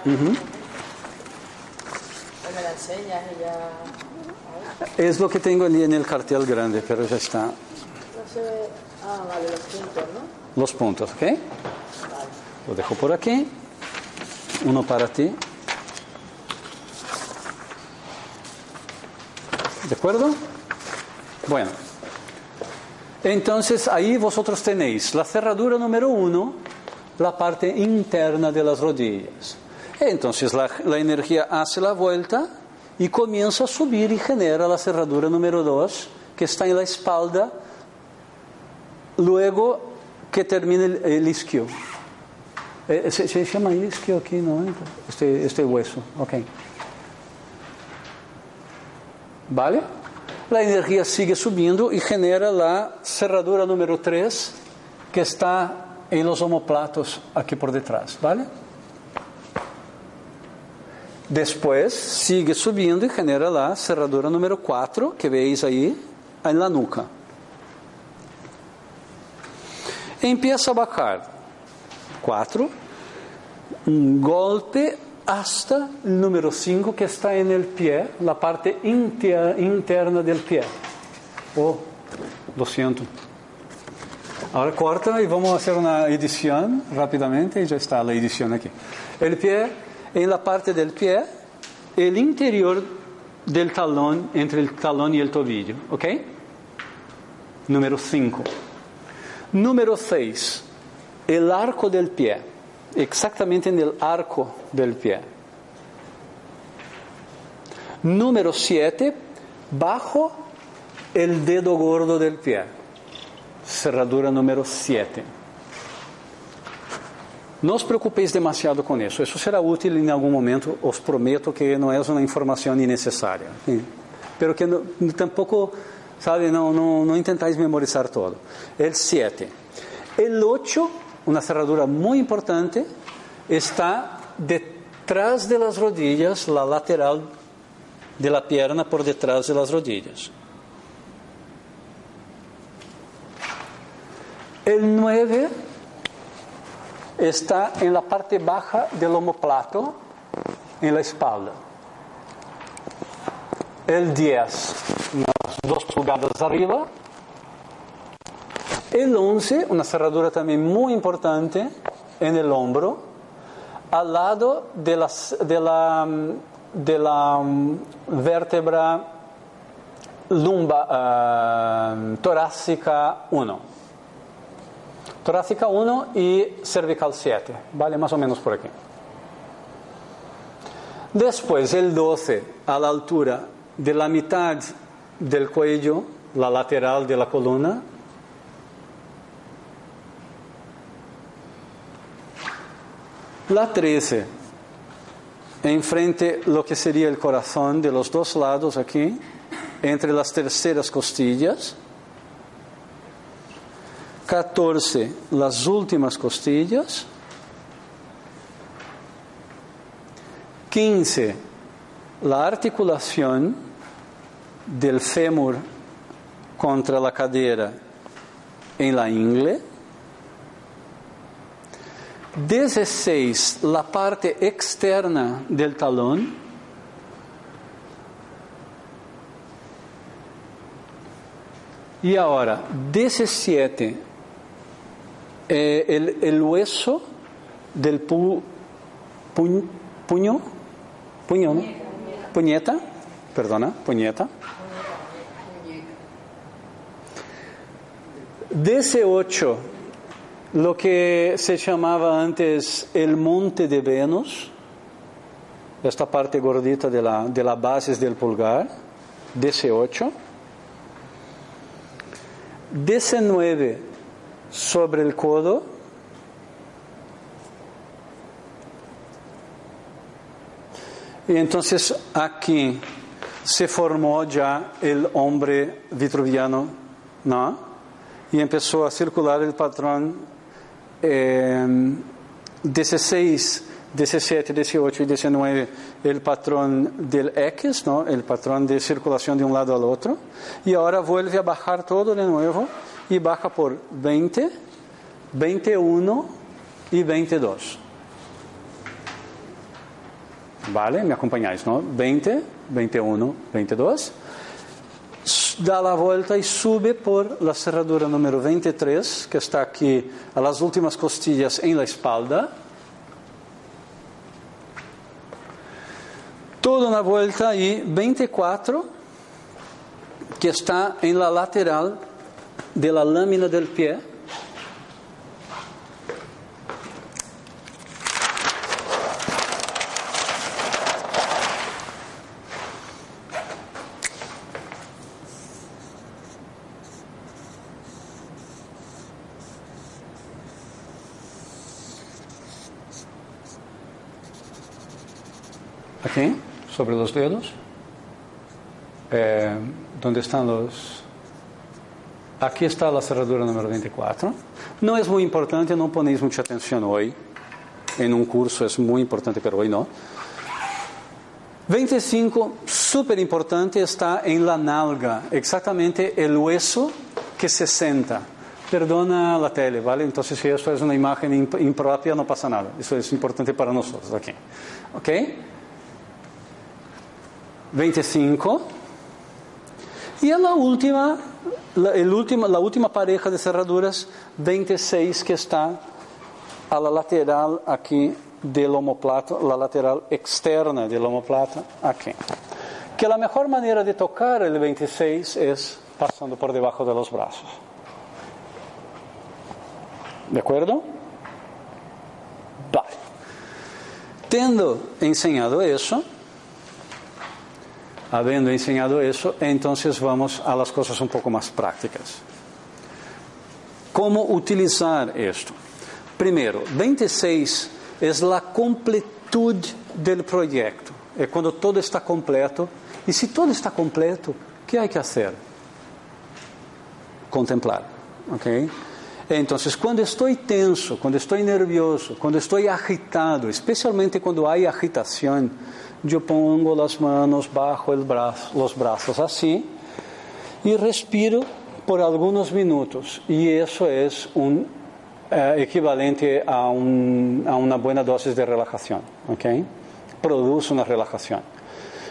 Ujú. me Es lo que tengo allí en el cartel grande, pero ya está. Ah, vale, los puntos, ¿no? Los puntos, ¿ok? Lo dejo por aquí. Uno para ti. ¿De acuerdo? Bueno. Entonces ahí vosotros tenéis la cerradura número uno, la parte interna de las rodillas. Entonces la, la energía hace la vuelta y comienza a subir y genera la cerradura número dos, que está en la espalda, luego que termina el isquio. Eh, se, se llama isquio aquí, ¿no? Este, este hueso, ok. ¿Vale? La energía sigue subiendo y genera la cerradura número 3 que está en los omoplatos aquí por detrás, ¿vale? Después sigue subiendo y genera la cerradura número 4 que veis ahí en la nuca. Empieza a bajar 4, un golpe hasta el número 5 que está en el pie, la parte inter- interna del pie. Oh, lo siento. Ahora corta y vamos a hacer una edición rápidamente y ya está la edición aquí. El pie, en la parte del pie, el interior del talón, entre el talón y el tobillo, ¿ok? Número 5. Número 6, el arco del pie, exactamente en el arco del pie. Número 7, bajo el dedo gordo del pie, cerradura número 7. Não os preocupeis demasiado com isso. Isso será útil em algum momento. Os prometo que não é uma informação innecessária. Sim. Pero que no, tampouco, sabe, não, não, não intentáis memorizar todo. El 7. El 8, uma cerradura muito importante, está detrás de las rodillas, la lateral de la pierna por detrás de las rodillas. El 9 está en la parte baja del omoplato, en la espalda. El 10, unas dos pulgadas arriba. El 11, una cerradura también muy importante en el hombro, al lado de, las, de la, de la um, vértebra lumba, uh, torácica 1. Torácica 1 y cervical 7, vale más o menos por aquí. Después el 12 a la altura de la mitad del cuello, la lateral de la columna. La 13 enfrente lo que sería el corazón de los dos lados aquí, entre las terceras costillas. 14, las últimas costillas. 15, la articulación del fémur contra la cadera en la ingle. 16, la parte externa del talón. Y ahora, 17, eh, el, el, hueso del pu, pu, puño, puño, puñeta, perdona, puñeta. 18, lo que se llamaba antes el monte de Venus. esta parte gordita de la, de la base del pulgar, DC8. DC9 sobre el codo. Y entonces aquí se formó ya el hombre vitruviano, ¿no? Y empezó a circular el patrón eh, 16, 17, 18 y 19, el patrón del X, ¿no? el patrón de circulación de un lado al otro. Y ahora vuelve a bajar todo de nuevo y baja por 20, 21 y 22. ¿Vale? ¿Me acompañáis? ¿no? 20, 21, 22. Da la vuelta y sube por la cerradura número 23, que está aquí a las últimas costillas en la espalda. Toda una vuelta y 24, que está en la lateral de la lámina del pie. Aquí, sobre los dedos. Eh, ¿Dónde están los...? Aquí está la cerradura número 24. No es muy importante, no ponéis mucha atención hoy. En un curso es muy importante, pero hoy no. 25, súper importante, está en la nalga, exactamente el hueso que se senta. Perdona la tele, ¿vale? Entonces, si esto es una imagen imp- impropia, no pasa nada. Eso es importante para nosotros aquí. ¿Ok? 25. Y la última, el la última pareja de cerraduras, 26, que está a la lateral aquí del omoplata, la lateral externa del omoplata, aquí. Que la mejor manera de tocar el 26 es pasando por debajo de los brazos. ¿De acuerdo? Vale. Tendo enseñado eso, habiendo enseñado eso, entonces vamos a las cosas un poco más prácticas. ¿Cómo utilizar esto? Primero, 26 es la completud del proyecto. Es cuando todo está completo. Y si todo está completo, ¿qué hay que hacer? Contemplar. ¿ok? Entonces, cuando estoy tenso, cuando estoy nervioso, cuando estoy agitado, especialmente cuando hay agitación, yo pongo las manos bajo los brazos así y respiro por algunos minutos. Y eso es un eh, equivalente a, un- a una buena dosis de relajación. ¿ok? Produce una relajación.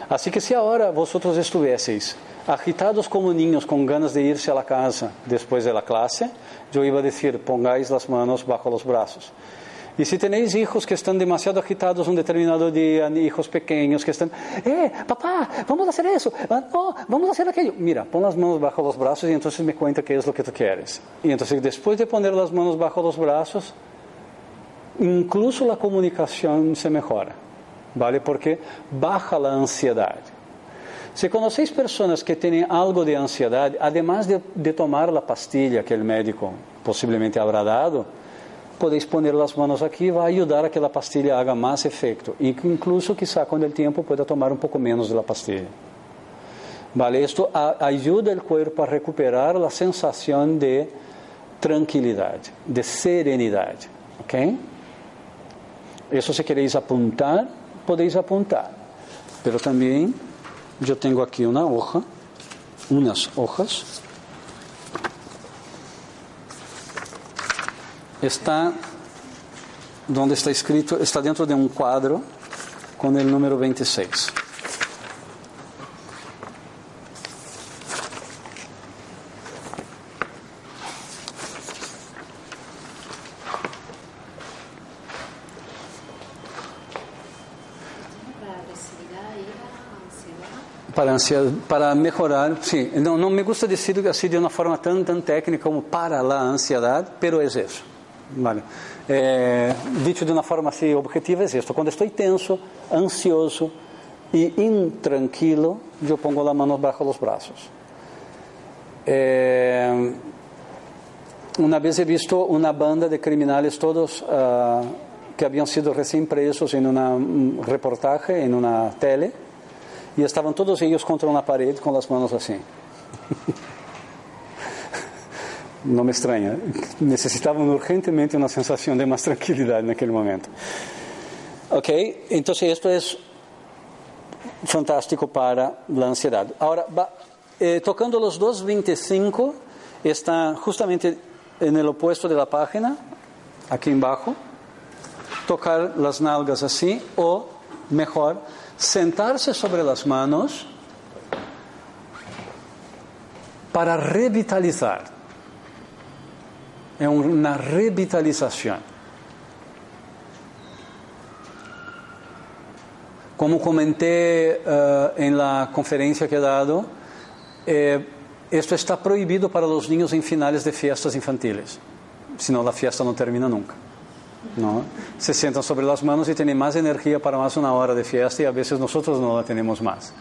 Así que si ahora vosotros estuvieseis agitados como niños con ganas de irse a la casa después de la clase, yo iba a decir, pongáis las manos bajo los brazos. Y si tenéis hijos que están demasiado agitados un determinado día, hijos pequeños que están, eh, papá, vamos a hacer eso, no, vamos a hacer aquello. Mira, pon las manos bajo los brazos y entonces me cuenta qué es lo que tú quieres. Y entonces después de poner las manos bajo los brazos, incluso la comunicación se mejora, ¿vale? Porque baja la ansiedad. Si conocéis personas que tienen algo de ansiedad, además de, de tomar la pastilla que el médico posiblemente habrá dado, podéis poner las manos aquí, va a ayudar a que la pastilla haga más efecto. Y que incluso quizá con el tiempo pueda tomar un poco menos de la pastilla. ¿Vale? Esto a- ayuda al cuerpo a recuperar la sensación de tranquilidad, de serenidad. ¿Ok? Eso si queréis apuntar, podéis apuntar. Pero también yo tengo aquí una hoja, unas hojas. Está donde está escrito, está dentro de un cuadro con el número 26. Para agresividad, ira, ansiedad. Para, mejorar, sí, no, no me gusta decir así de una forma tan, tan técnica como para la ansiedad, pero es eso. Vale. Eh, dicho de una forma así objetiva es esto. Cuando estoy tenso, ansioso y intranquilo, yo pongo la mano bajo los brazos. Eh, una vez he visto una banda de criminales todos ah, que habían sido recién presos en un reportaje, en una tele, y estaban todos ellos contra una pared con las manos así. (laughs) no me extraña. Necesitaban urgentemente una sensación de más tranquilidad en aquel momento. Ok, entonces esto es fantástico para la ansiedad. Ahora, eh, tocando los 2.25, está justamente en el opuesto de la página, aquí abajo. Tocar las nalgas así, o mejor, sentarse sobre las manos para revitalizar. Es una revitalización. Como comenté uh, en la conferencia que he dado, eh, esto está prohibido para los niños en finales de fiestas infantiles, si no la fiesta no termina nunca. ¿no? Se sientan sobre las manos y tienen más energía para más una hora de fiesta y a veces nosotros no la tenemos más.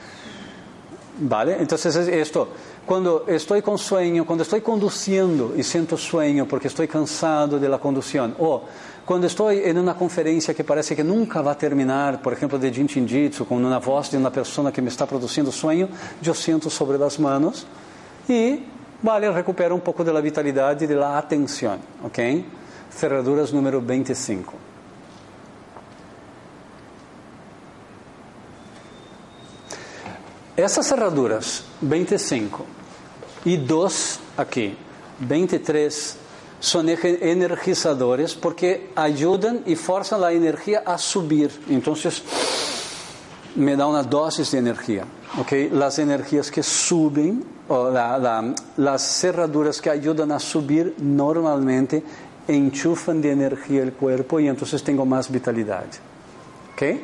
¿Vale? Entonces es esto, cuando estoy con sueño, cuando estoy conduciendo y siento sueño porque estoy cansado de la conducción, o cuando estoy en una conferencia que parece que nunca va a terminar, por ejemplo de Jin Jitsu, con una voz de una persona que me está produciendo sueño, yo siento sobre las manos y, vale, recupero un poco de la vitalidad y de la atención, ¿ok? Cerraduras número 25. Essas cerraduras, 25 y dos aquí, 23, son energizadores porque ayudan y forzan la energía a subir. Entonces, me da una dosis de energía. ¿okay? Las energías que suben, o las cerraduras que ayudan a subir normalmente enchufan de energía el cuerpo y entonces tengo más vitalidad. ¿okay?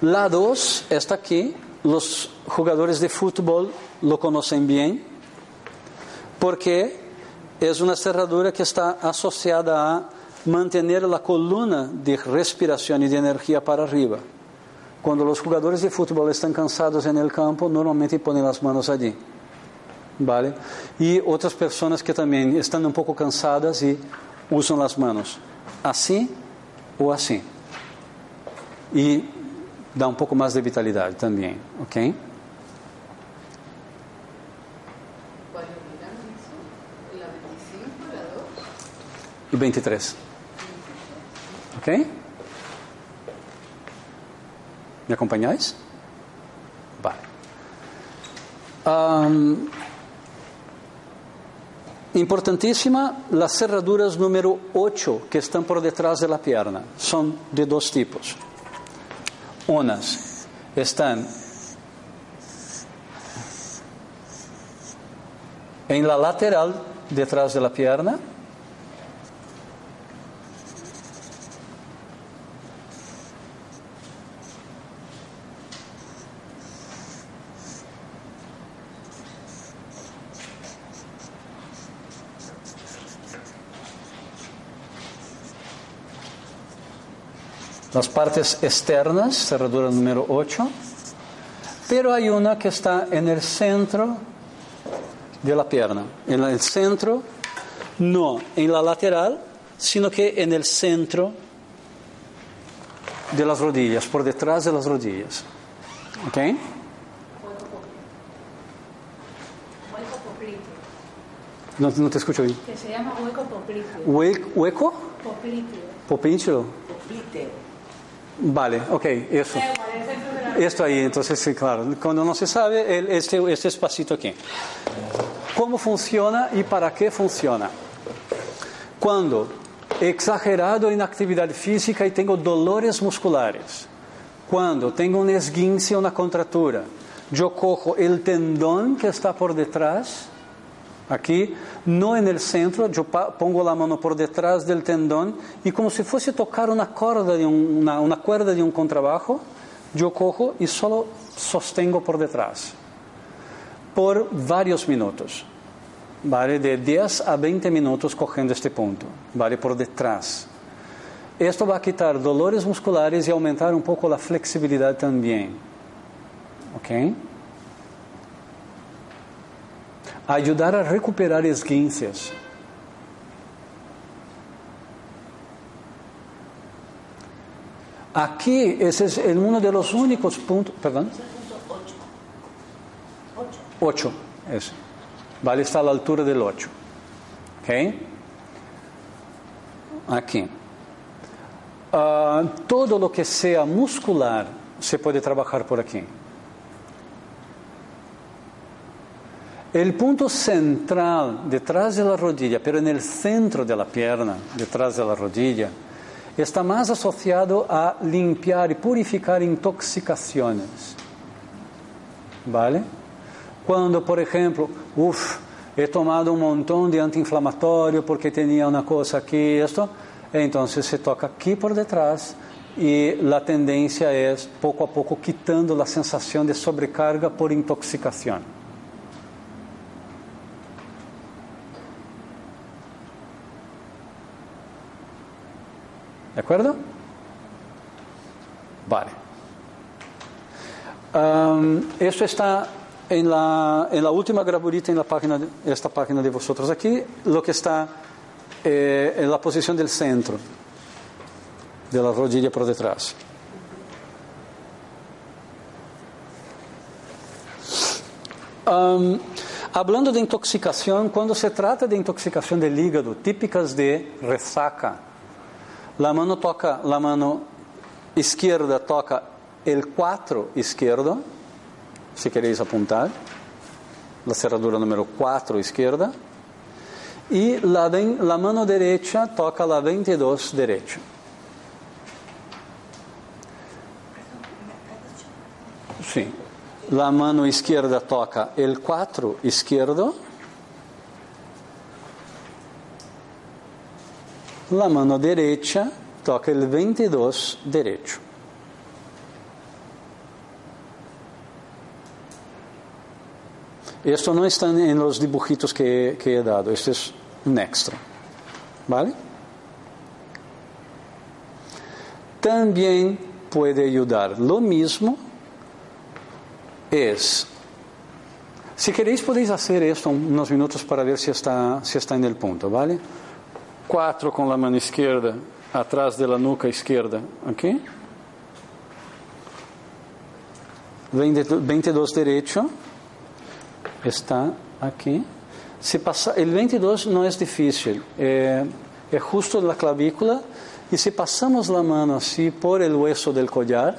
La 2 está aquí, los jugadores de fútbol lo conocen bien porque es una cerradura que está asociada a mantener la columna de respiración y de energía para arriba. Cuando los jugadores de fútbol están cansados en el campo, normalmente ponen las manos allí. ¿Vale? Y otras personas que también están un poco cansadas y usan las manos así o así. Y dá um pouco mais de vitalidade também, ok? y 23. 23. ¿Ok? ¿Me acompañáis? Vale. Importantísima, las cerraduras número 8 que están por detrás de la pierna son de dos tipos. Unas están en la lateral detrás de la pierna. las partes externas, cerradura número 8, pero hay una que está en el centro de la pierna, en el centro, no en la lateral, sino que en el centro de las rodillas, por detrás de las rodillas. ¿Ok? No, no te escucho bien. Que se llama hueco popliteo. Hue- ¿Hueco? Popliteo. Popínchilo. Vale, ok, eso. Esto ahí, entonces, sí, claro. Cuando no se sabe, el- este, este espacito aquí. ¿Cómo funciona y para qué funciona? Cuando exagerado en actividad física y tengo dolores musculares. Cuando tengo un esguince, una contractura. Yo cojo el tendón que está por detrás Aqui, no en el centro, pa- pongo la mano por detrás del tendón y como si fuese tocar una cuerda de una, una cuerda de un contrabajo, yo cojo y solo sostengo por detrás por varios minutos. ¿vale? De 10 a 20 minutos cogiendo este punto, ¿vale? Por detrás. Esto va a quitar dolores musculares y aumentar un poco la flexibilidad también. ¿Ok? Ayudar a recuperar esguinces. Aquí, ese es uno de los únicos puntos. Perdón. 8, eso. Vale, está a la altura del 8. ¿Ok? Aquí. Ah, todo lo que sea muscular se puede trabajar por aquí. El punto central detrás de la rodilla, pero en el centro de la pierna, detrás de la rodilla, está más asociado a limpiar y purificar intoxicaciones. ¿Vale? Cuando, por ejemplo, uff, he tomado un montón de antiinflamatorio porque tenía una cosa aquí, esto, entonces se toca aquí por detrás y la tendencia es poco a poco quitando la sensación de sobrecarga por intoxicación. ¿De acuerdo? Vale. Um, eso está en la, en la última graburita en la página, esta página de vosotros aquí, lo que está eh, en la posición del centro de la rodilla por detrás. Um, hablando de intoxicación, cuando se trata de intoxicación del hígado, típicas de resaca, la mano toca, la mano izquierda toca el 4 izquierdo, si queréis apuntar, la cerradura número 4 izquierda, y la, ven- la mano derecha toca la 22 derecha. Sí, la mano izquierda toca el 4 izquierdo, la mano derecha toca el 22 derecho. Esto no está en los dibujitos que, he dado, esto es un extra. ¿Vale? También puede ayudar. Lo mismo es, si queréis podéis hacer esto unos minutos para ver si está, si está en el punto, ¿vale? Cuatro con la mano izquierda atrás de la nuca izquierda. 20 22 derecho está aquí. Si pasa, el 22 no es difícil, eh, es justo en la clavícula y si pasamos la mano así por el hueso del collar,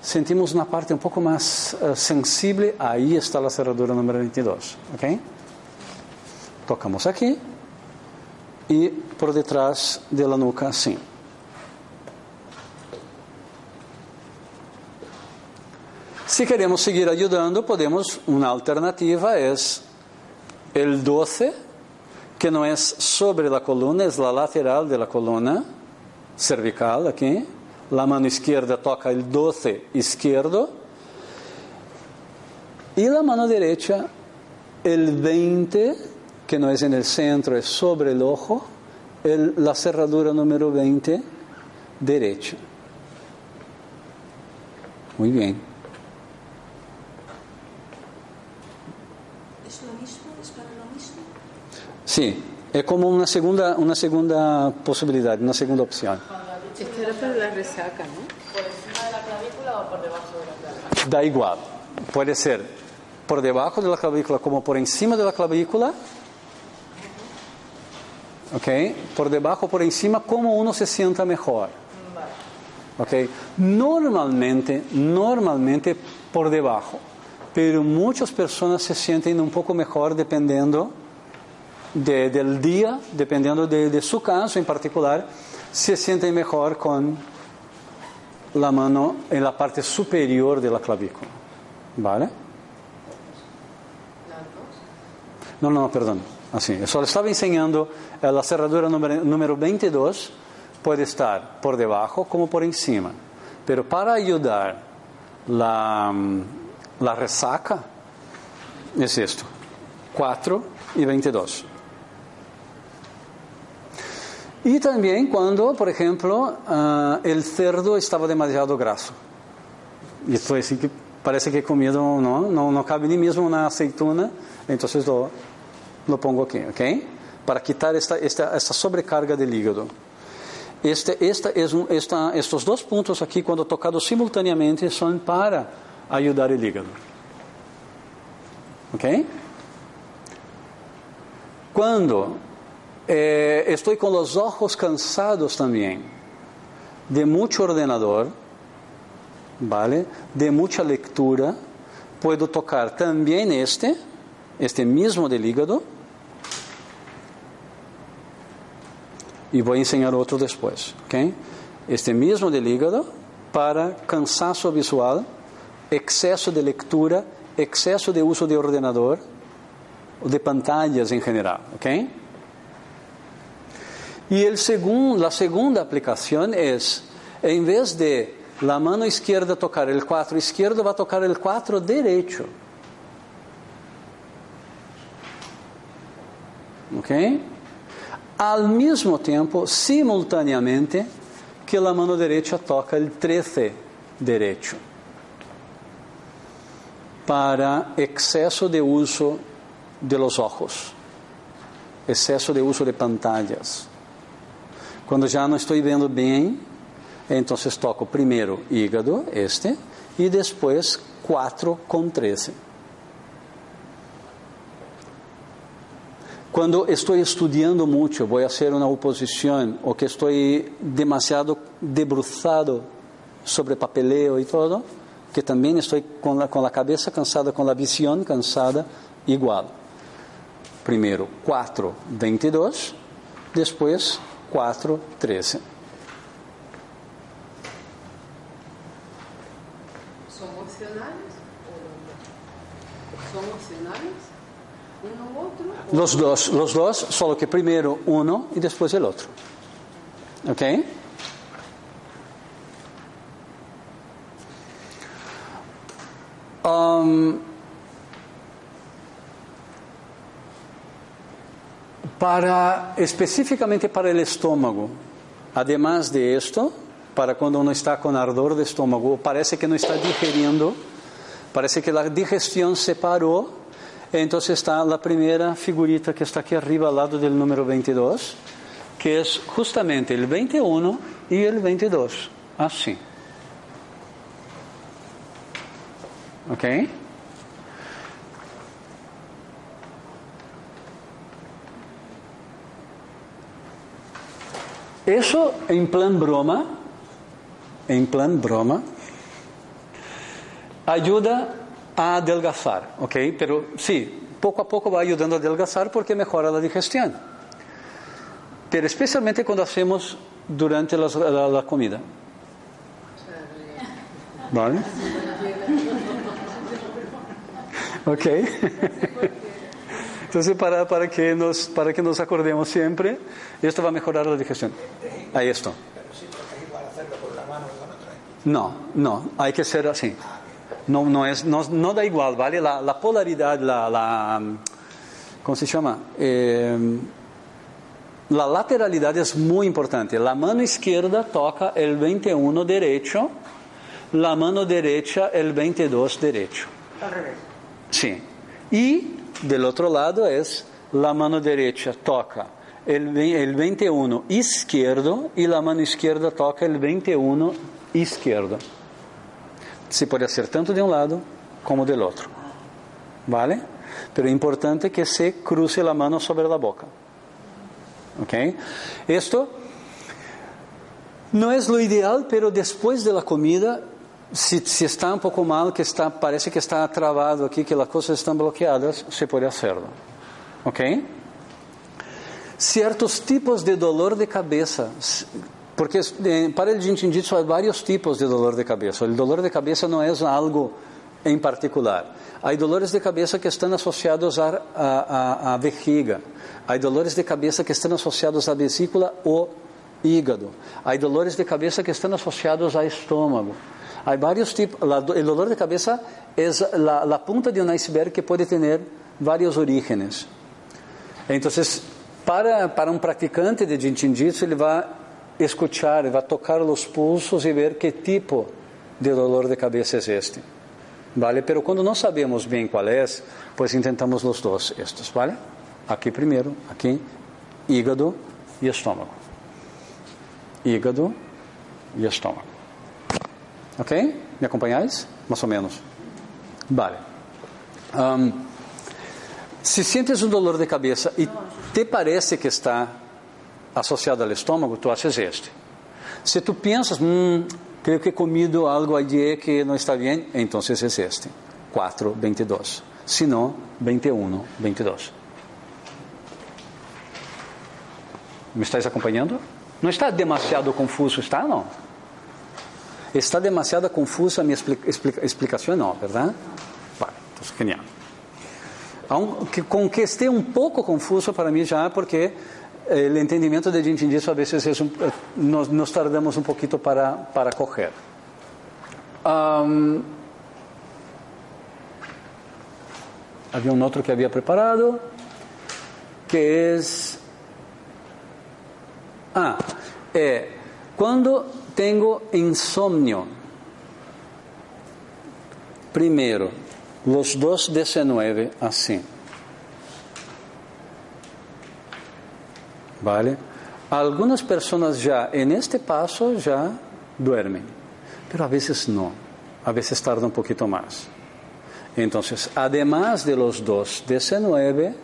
sentimos una parte un poco más eh, sensible, ahí está la cerradura número 22. ¿ok? Tocamos aquí y por detrás de la nuca así. Si queremos seguir ayudando, podemos, una alternativa es el 12, que no es sobre la columna, es la lateral de la columna cervical aquí. La mano izquierda toca el 12 izquierdo y la mano derecha el 20, que no es en el centro, es sobre el ojo, la cerradura número 20 derecha. Muy bien. ¿Es lo mismo? ¿Es para lo mismo? Sí, es como una segunda, una segunda posibilidad, una segunda opción. Esto era para la resaca, ¿no? Da igual, puede ser por debajo de la clavícula como por encima de la clavícula. ¿Ok? Por debajo, por encima, como uno se sienta mejor. ¿Ok? Normalmente, normalmente por debajo. Pero muchas personas se sienten un poco mejor dependiendo de- del día, dependiendo de, su caso en particular, se sienten mejor con la mano en la parte superior de la clavícula. ¿Vale? No, no, perdón. Así, solo estaba enseñando eh, la cerradura número, número 22 puede estar por debajo como por encima. Pero para ayudar la, mm, la resaca es esto. 4 y 22. Y también cuando, por ejemplo, ah, el cerdo estaba demasiado graso. Y esto que parece que he comido, no, no, no cabe ni mismo una aceituna, entonces lo, lo pongo aquí, ¿ok? Para quitar esta, esta, esta sobrecarga del hígado. Este, esta es un- esta- estos dos puntos aquí, cuando tocados simultáneamente, son para ayudar el hígado. ¿Ok? Cuando eh, estoy con los ojos cansados también, de mucho ordenador, ¿vale? De mucha lectura, puedo tocar también este, este mismo del hígado, y voy a enseñar otro después, ¿ok? Este mismo del hígado para cansancio visual, exceso de lectura, exceso de uso de ordenador, o de pantallas en general, ¿ok? Y el segun- la segunda aplicación es, en vez de la mano izquierda tocar el 4 izquierdo, va a tocar el 4 derecho. ¿Ok? Al mismo tiempo, simultáneamente, que la mano derecha toca el 13 derecho. Para exceso de uso de los ojos, exceso de uso de pantallas. Quando já não estou vendo bem, então toco primeiro hígado, este, e depois 4 com 13. Quando estou estudando muito, vou fazer uma oposição, ou que estou demasiado debruçado sobre papeleo e todo, que também estou com a, com a cabeça cansada, com a visão cansada, igual. Primeiro 4, 22, depois 4, 13. ¿Son opcionales o no? ¿Son opcionales? ¿Uno u otro? o- Los dos, los dos, solo que primero uno y después el otro. ¿Ok? Um, para específicamente para el estómago, además de esto, para cuando uno está con ardor de estómago, parece que no está digeriendo, parece que la digestión se paró, entonces está la primera figurita que está aquí arriba al lado del número 22, que es justamente el 21 y el 22, así. ¿Ok? Eso en plan broma, en plan broma, ayuda a adelgazar, ¿ok? Pero sí, poco a poco va ayudando a adelgazar porque mejora la digestión. Pero especialmente cuando hacemos durante la comida. ¿Vale? (laughs) Ok. (laughs) Entonces, para, para, que nos, para que nos acordemos siempre, esto va a mejorar la digestión. Ahí esto. No, no, hay que ser así. No, no, es, no, no da igual, ¿vale? La, la polaridad, la, la, ¿cómo se llama? Eh, la lateralidad es muy importante. La mano izquierda toca el 21 derecho, la mano derecha el 22 derecho. Al revés. Sí. Y del otro lado es la mano derecha toca el, el 21 izquierdo y la mano izquierda toca el 21 izquierdo. Se puede hacer tanto de un lado como del otro. ¿Vale? Pero es importante que se cruce la mano sobre la boca. ¿Ok? Esto no es lo ideal, pero después de la comida, si, si está un poco mal, que está, parece que está trabado aquí, que las cosas están bloqueadas, se puede hacerlo. ¿Ok? Ciertos tipos de dolor de cabeza, s- porque eh, para el Jin Jitsu hay varios tipos de dolor de cabeza. El dolor de cabeza no es algo en particular. Hay dolores de cabeza que están asociados a, a, a- a vejiga. Hay dolores de cabeza que están asociados a vesícula o hígado. Hay dolores de cabeza que están asociados a estómago. Hay varios tipos. el dolor de cabeza es la, la punta de un iceberg que puede tener varios orígenes. Entonces, para, para un practicante de Jin Jitsu, ele vai escuchar, ele vai tocar os pulsos e ver que tipo de dolor de cabeça é este. ¿Vale? Pero quando não sabemos bem qual é, pues intentamos os dois estes, ¿vale? Aqui primeiro, aqui, hígado e estômago. Hígado e estômago. Ok? Me acompanhais? Mais ou menos. Vale. Um, se sientes um dolor de cabeça e te parece que está associado ao estômago, tu achas este. Se tu pensas, hum, creio que he comido algo allí que não está bem, então é este. 4, 22. Se não, 21, 22. Me estáis acompanhando? Não está demasiado confuso, está não? Está demasiado confusa a explica, explicação, não, verdade? Vale, então, genial. Aunque, com que esteja um pouco confuso para mim já, porque eh, o entendimento de gente disso a vezes é eh, nos, tardamos um pouquinho para, para havia um outro que havia preparado, que é Ah, é quando tenho insomnio. Primeiro, os dos 19 assim. ¿Vale? Algumas pessoas já en este passo já duermen, pero a veces no, a veces tarda um pouquinho mais. Então, además de los dos 19,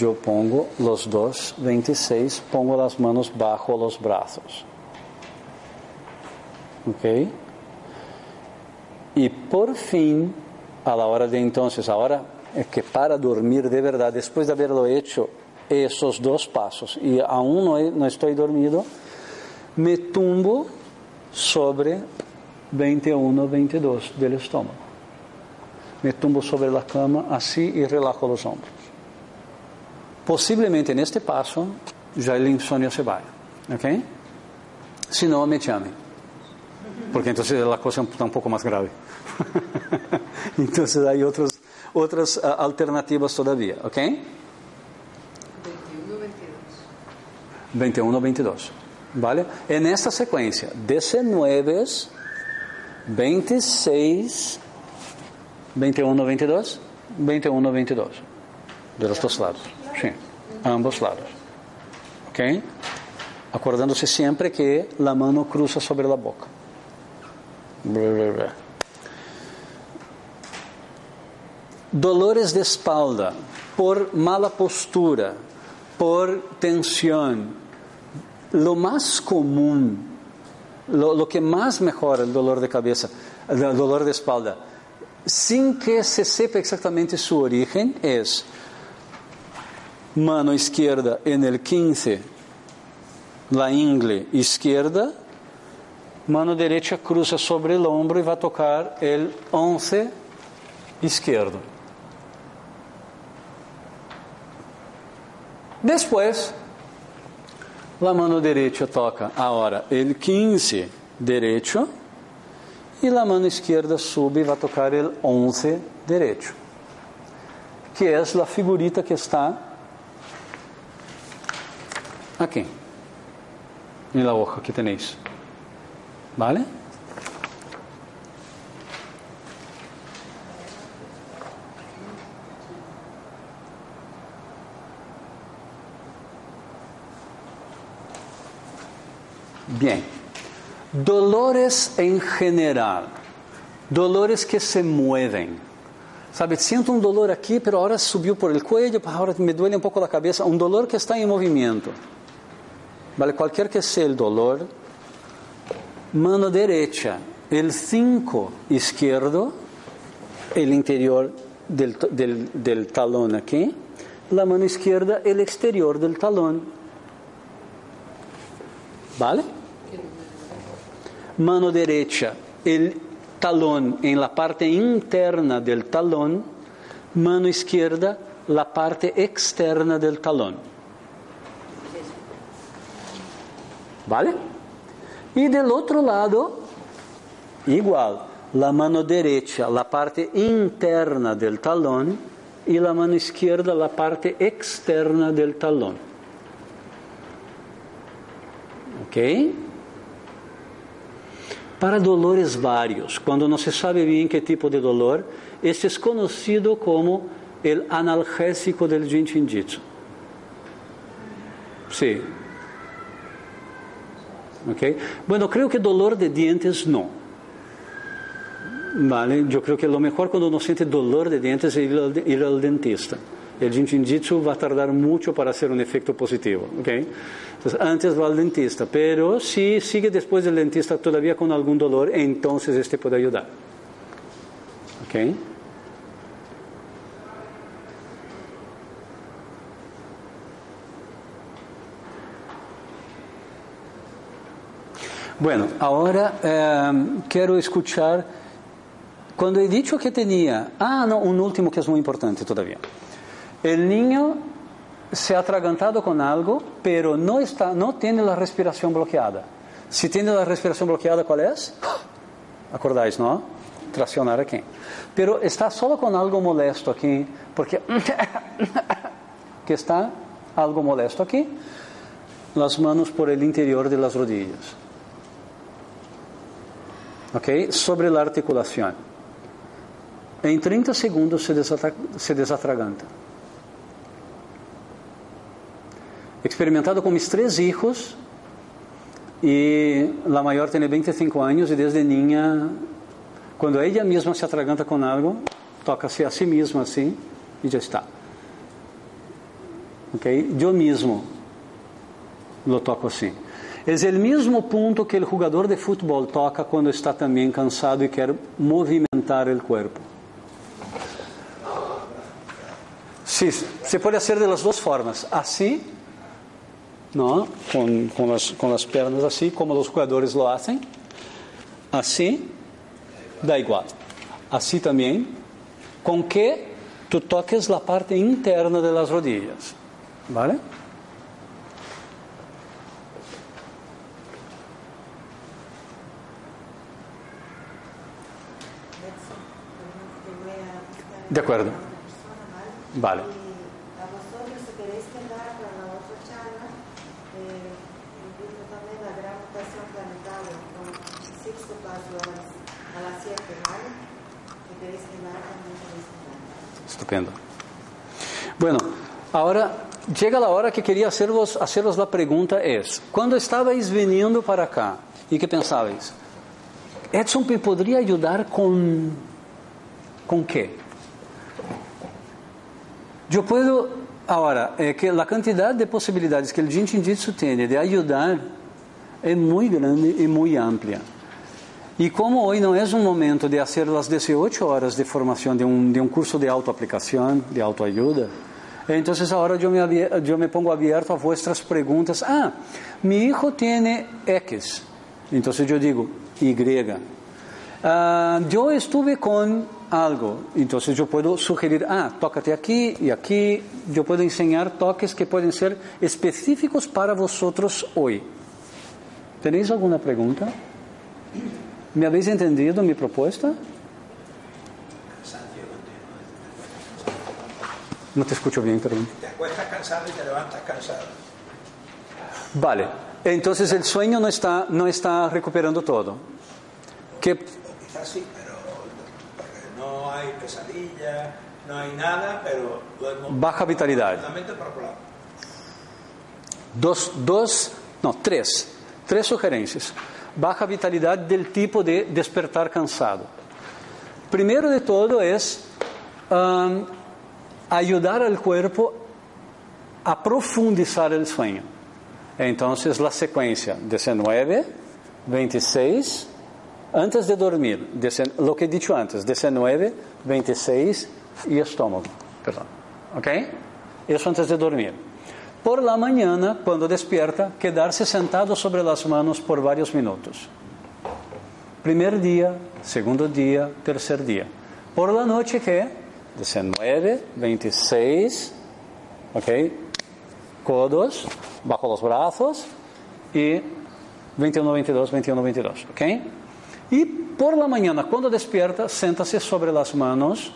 eu pongo los dos 26, pongo as manos bajo los brazos. ¿Ok? E por fim, a la hora de entonces, ahora é que para dormir de verdade, depois de haberlo hecho esses dois passos e aún não, estou dormido, me tumbo sobre 21 22 do estômago. Me tumbo sobre a cama assim e relaxo os ombros. Possivelmente neste passo já o insônia se vai, ok? Se não, me chame, porque então a coisa está um pouco mais grave. (laughs) então há outras outras uh, alternativas todavia, ok? 21 o 22. ¿Vale? En esta secuencia, 19, 26, 21 o 22, 21 o 22. De los dos lados. Sí, ambos lados. ¿Ok? Acordándose siempre que la mano cruza sobre la boca. Dolores de espalda por mala postura, por tensión, lo más común, lo, lo, que más mejora el dolor de cabeza, el dolor de espalda, sin que se sepa exactamente su origen, es mano izquierda en el 15, la ingle izquierda, mano derecha cruza sobre el hombro y va a tocar el 11 izquierdo. Después, La mano derecha toca agora o 15 derecho e a mano esquerda sube e vai tocar o 11 derecho, que é a figurita que está aqui, na hoja que tenéis. ¿Vale? Bien. Dolores en general. Dolores que se mueven. Sabe, siento un dolor aquí, pero ahora subió por el cuello, pues ahora me duele un poco la cabeza. Un dolor que está en movimiento. ¿Vale? Cualquier que sea el dolor, Mano derecha, el 5 izquierdo, el interior del, del, del talón aquí. La mano izquierda, el exterior del talón. ¿Vale? mano derecha, el talón en la parte interna del talón, mano izquierda, la parte externa del talón. ¿Vale? Y del otro lado, igual, la mano derecha, la parte interna del talón, y la mano izquierda la parte externa del talón. ¿Ok? Para dolores vários, quando não se sabe bem que tipo de dolor, este é conhecido como o analgésico del Jinshin Jitsu. Sí. ¿Ok? Bueno, creo que dolor de dientes no. Vale, yo creo que lo mejor cuando uno siente dolor de dientes es ir al, ir al dentista. El Jinshinjitsu va a tardar mucho para hacer un efecto positivo. ¿ok? Entonces, antes va al dentista, pero si sigue después del dentista todavía con algún dolor, entonces este puede ayudar. ¿Ok? Bueno, ahora eh, quiero escuchar, cuando he dicho que tenía, ah, no, un último que es muy importante todavía. El niño se ha atragantado con algo, pero no, está, no tiene la respiración bloqueada. Si tiene la respiración bloqueada, ¿cuál es? (gasps) ¿Acordáis, no? Traccionar aquí. Pero está solo con algo molesto aquí, porque (laughs) que está algo molesto aquí, las manos por el interior de las rodillas. ¿Ok? Sobre la articulación. En 30 segundos se, se desatraganta. Experimentado com mis três hijos e a maior tem 25 anos e desde niña, quando ela mesma se atraganta com algo, toca-se a si mesma assim e já está. Ok? Eu mesmo lo toco assim. É o mesmo ponto que o jogador de futebol toca quando está também cansado e quer movimentar o corpo. Sí, se pode fazer de las duas formas. Assim, não? Com, com, as, com as pernas assim, como os jogadores lo hacen. Assim, dá igual. Assim também, com que tu toques a parte interna de las rodillas. ¿Vale? De acuerdo. Vale. a vosotros, si queréis quedar para la otra charla, eh, invito también a la gran votación planetaria con Sixto Paz Loras a las 7, ¿vale? Si queréis quedar, también podéis quedar. Estupendo. Bueno, ahora llega la hora que quería hacervos, hacervos la pregunta es, cuando estabais viniendo para acá y que pensabais, Edson me podría ayudar con, ¿con qué? Eu puedo, agora, é que a quantidade de possibilidades que o Jinshin Jitsu tem de ajudar é muito grande e muito ampla. E como hoje não é um momento de fazer as 18 horas de formação de um, de um curso de autoaplicação, de autoajuda, então agora eu me, eu me pongo aberto a vuestras perguntas. Ah, mi hijo tiene X. Então eu digo Y. Ah, eu estuve com algo. Entonces yo puedo sugerir, ah, tócate aquí y aquí. Yo puedo enseñar toques que pueden ser específicos para vosotros hoy. ¿Tenéis alguna pregunta? ¿Me habéis entendido mi propuesta? No te escucho bien, perdón. Te acuestas cansado y te levantas cansado. Vale, entonces el sueño no está, no está recuperando todo. ¿Qué, Quizás sí, hay pesadilla, no hay nada, pero duermo Baja vitalidad. Dos, dos, no, tres. Tres sugerencias. Baja vitalidad del tipo de despertar cansado. Primero de todo es um, ayudar al cuerpo a profundizar el sueño. Entonces la secuencia 19, 26, antes de dormir, 19 lo que he dicho antes, 19, 26 y estómago. Perdón. ¿Ok? Eso antes de dormir. Por la mañana, cuando despierta, quedarse sentado sobre las manos por varios minutos. Primer día, segundo día, tercer día. Por la noche, ¿qué? 19, 26, ¿ok? Codos bajo los brazos y 21, 22, 21, 22, ¿ok? Y por la mañana, cuando despierta, siéntase sobre las manos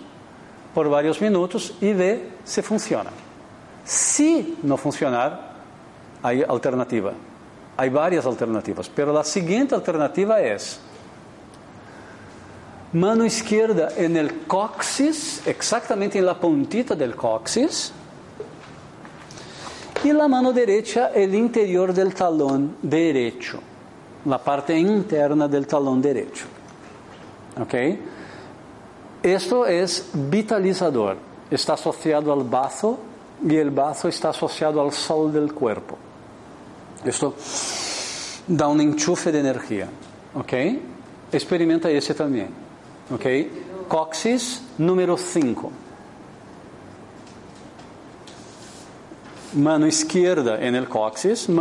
por varios minutos y ve si funciona. Si no funcionar, hay alternativa. Hay varias alternativas, pero la siguiente alternativa es mano izquierda en el coxis, exactamente en la puntita del coxis, y la mano derecha el interior del talón derecho, la parte interna del talón derecho. ¿Ok? Esto es vitalizador, está asociado al bazo y el bazo está asociado al sol del cuerpo. Esto da un enchufe de energía. ¿Ok? Experimenta ese también. ¿Ok? Coxis número 5. Mano izquierda en el coxis.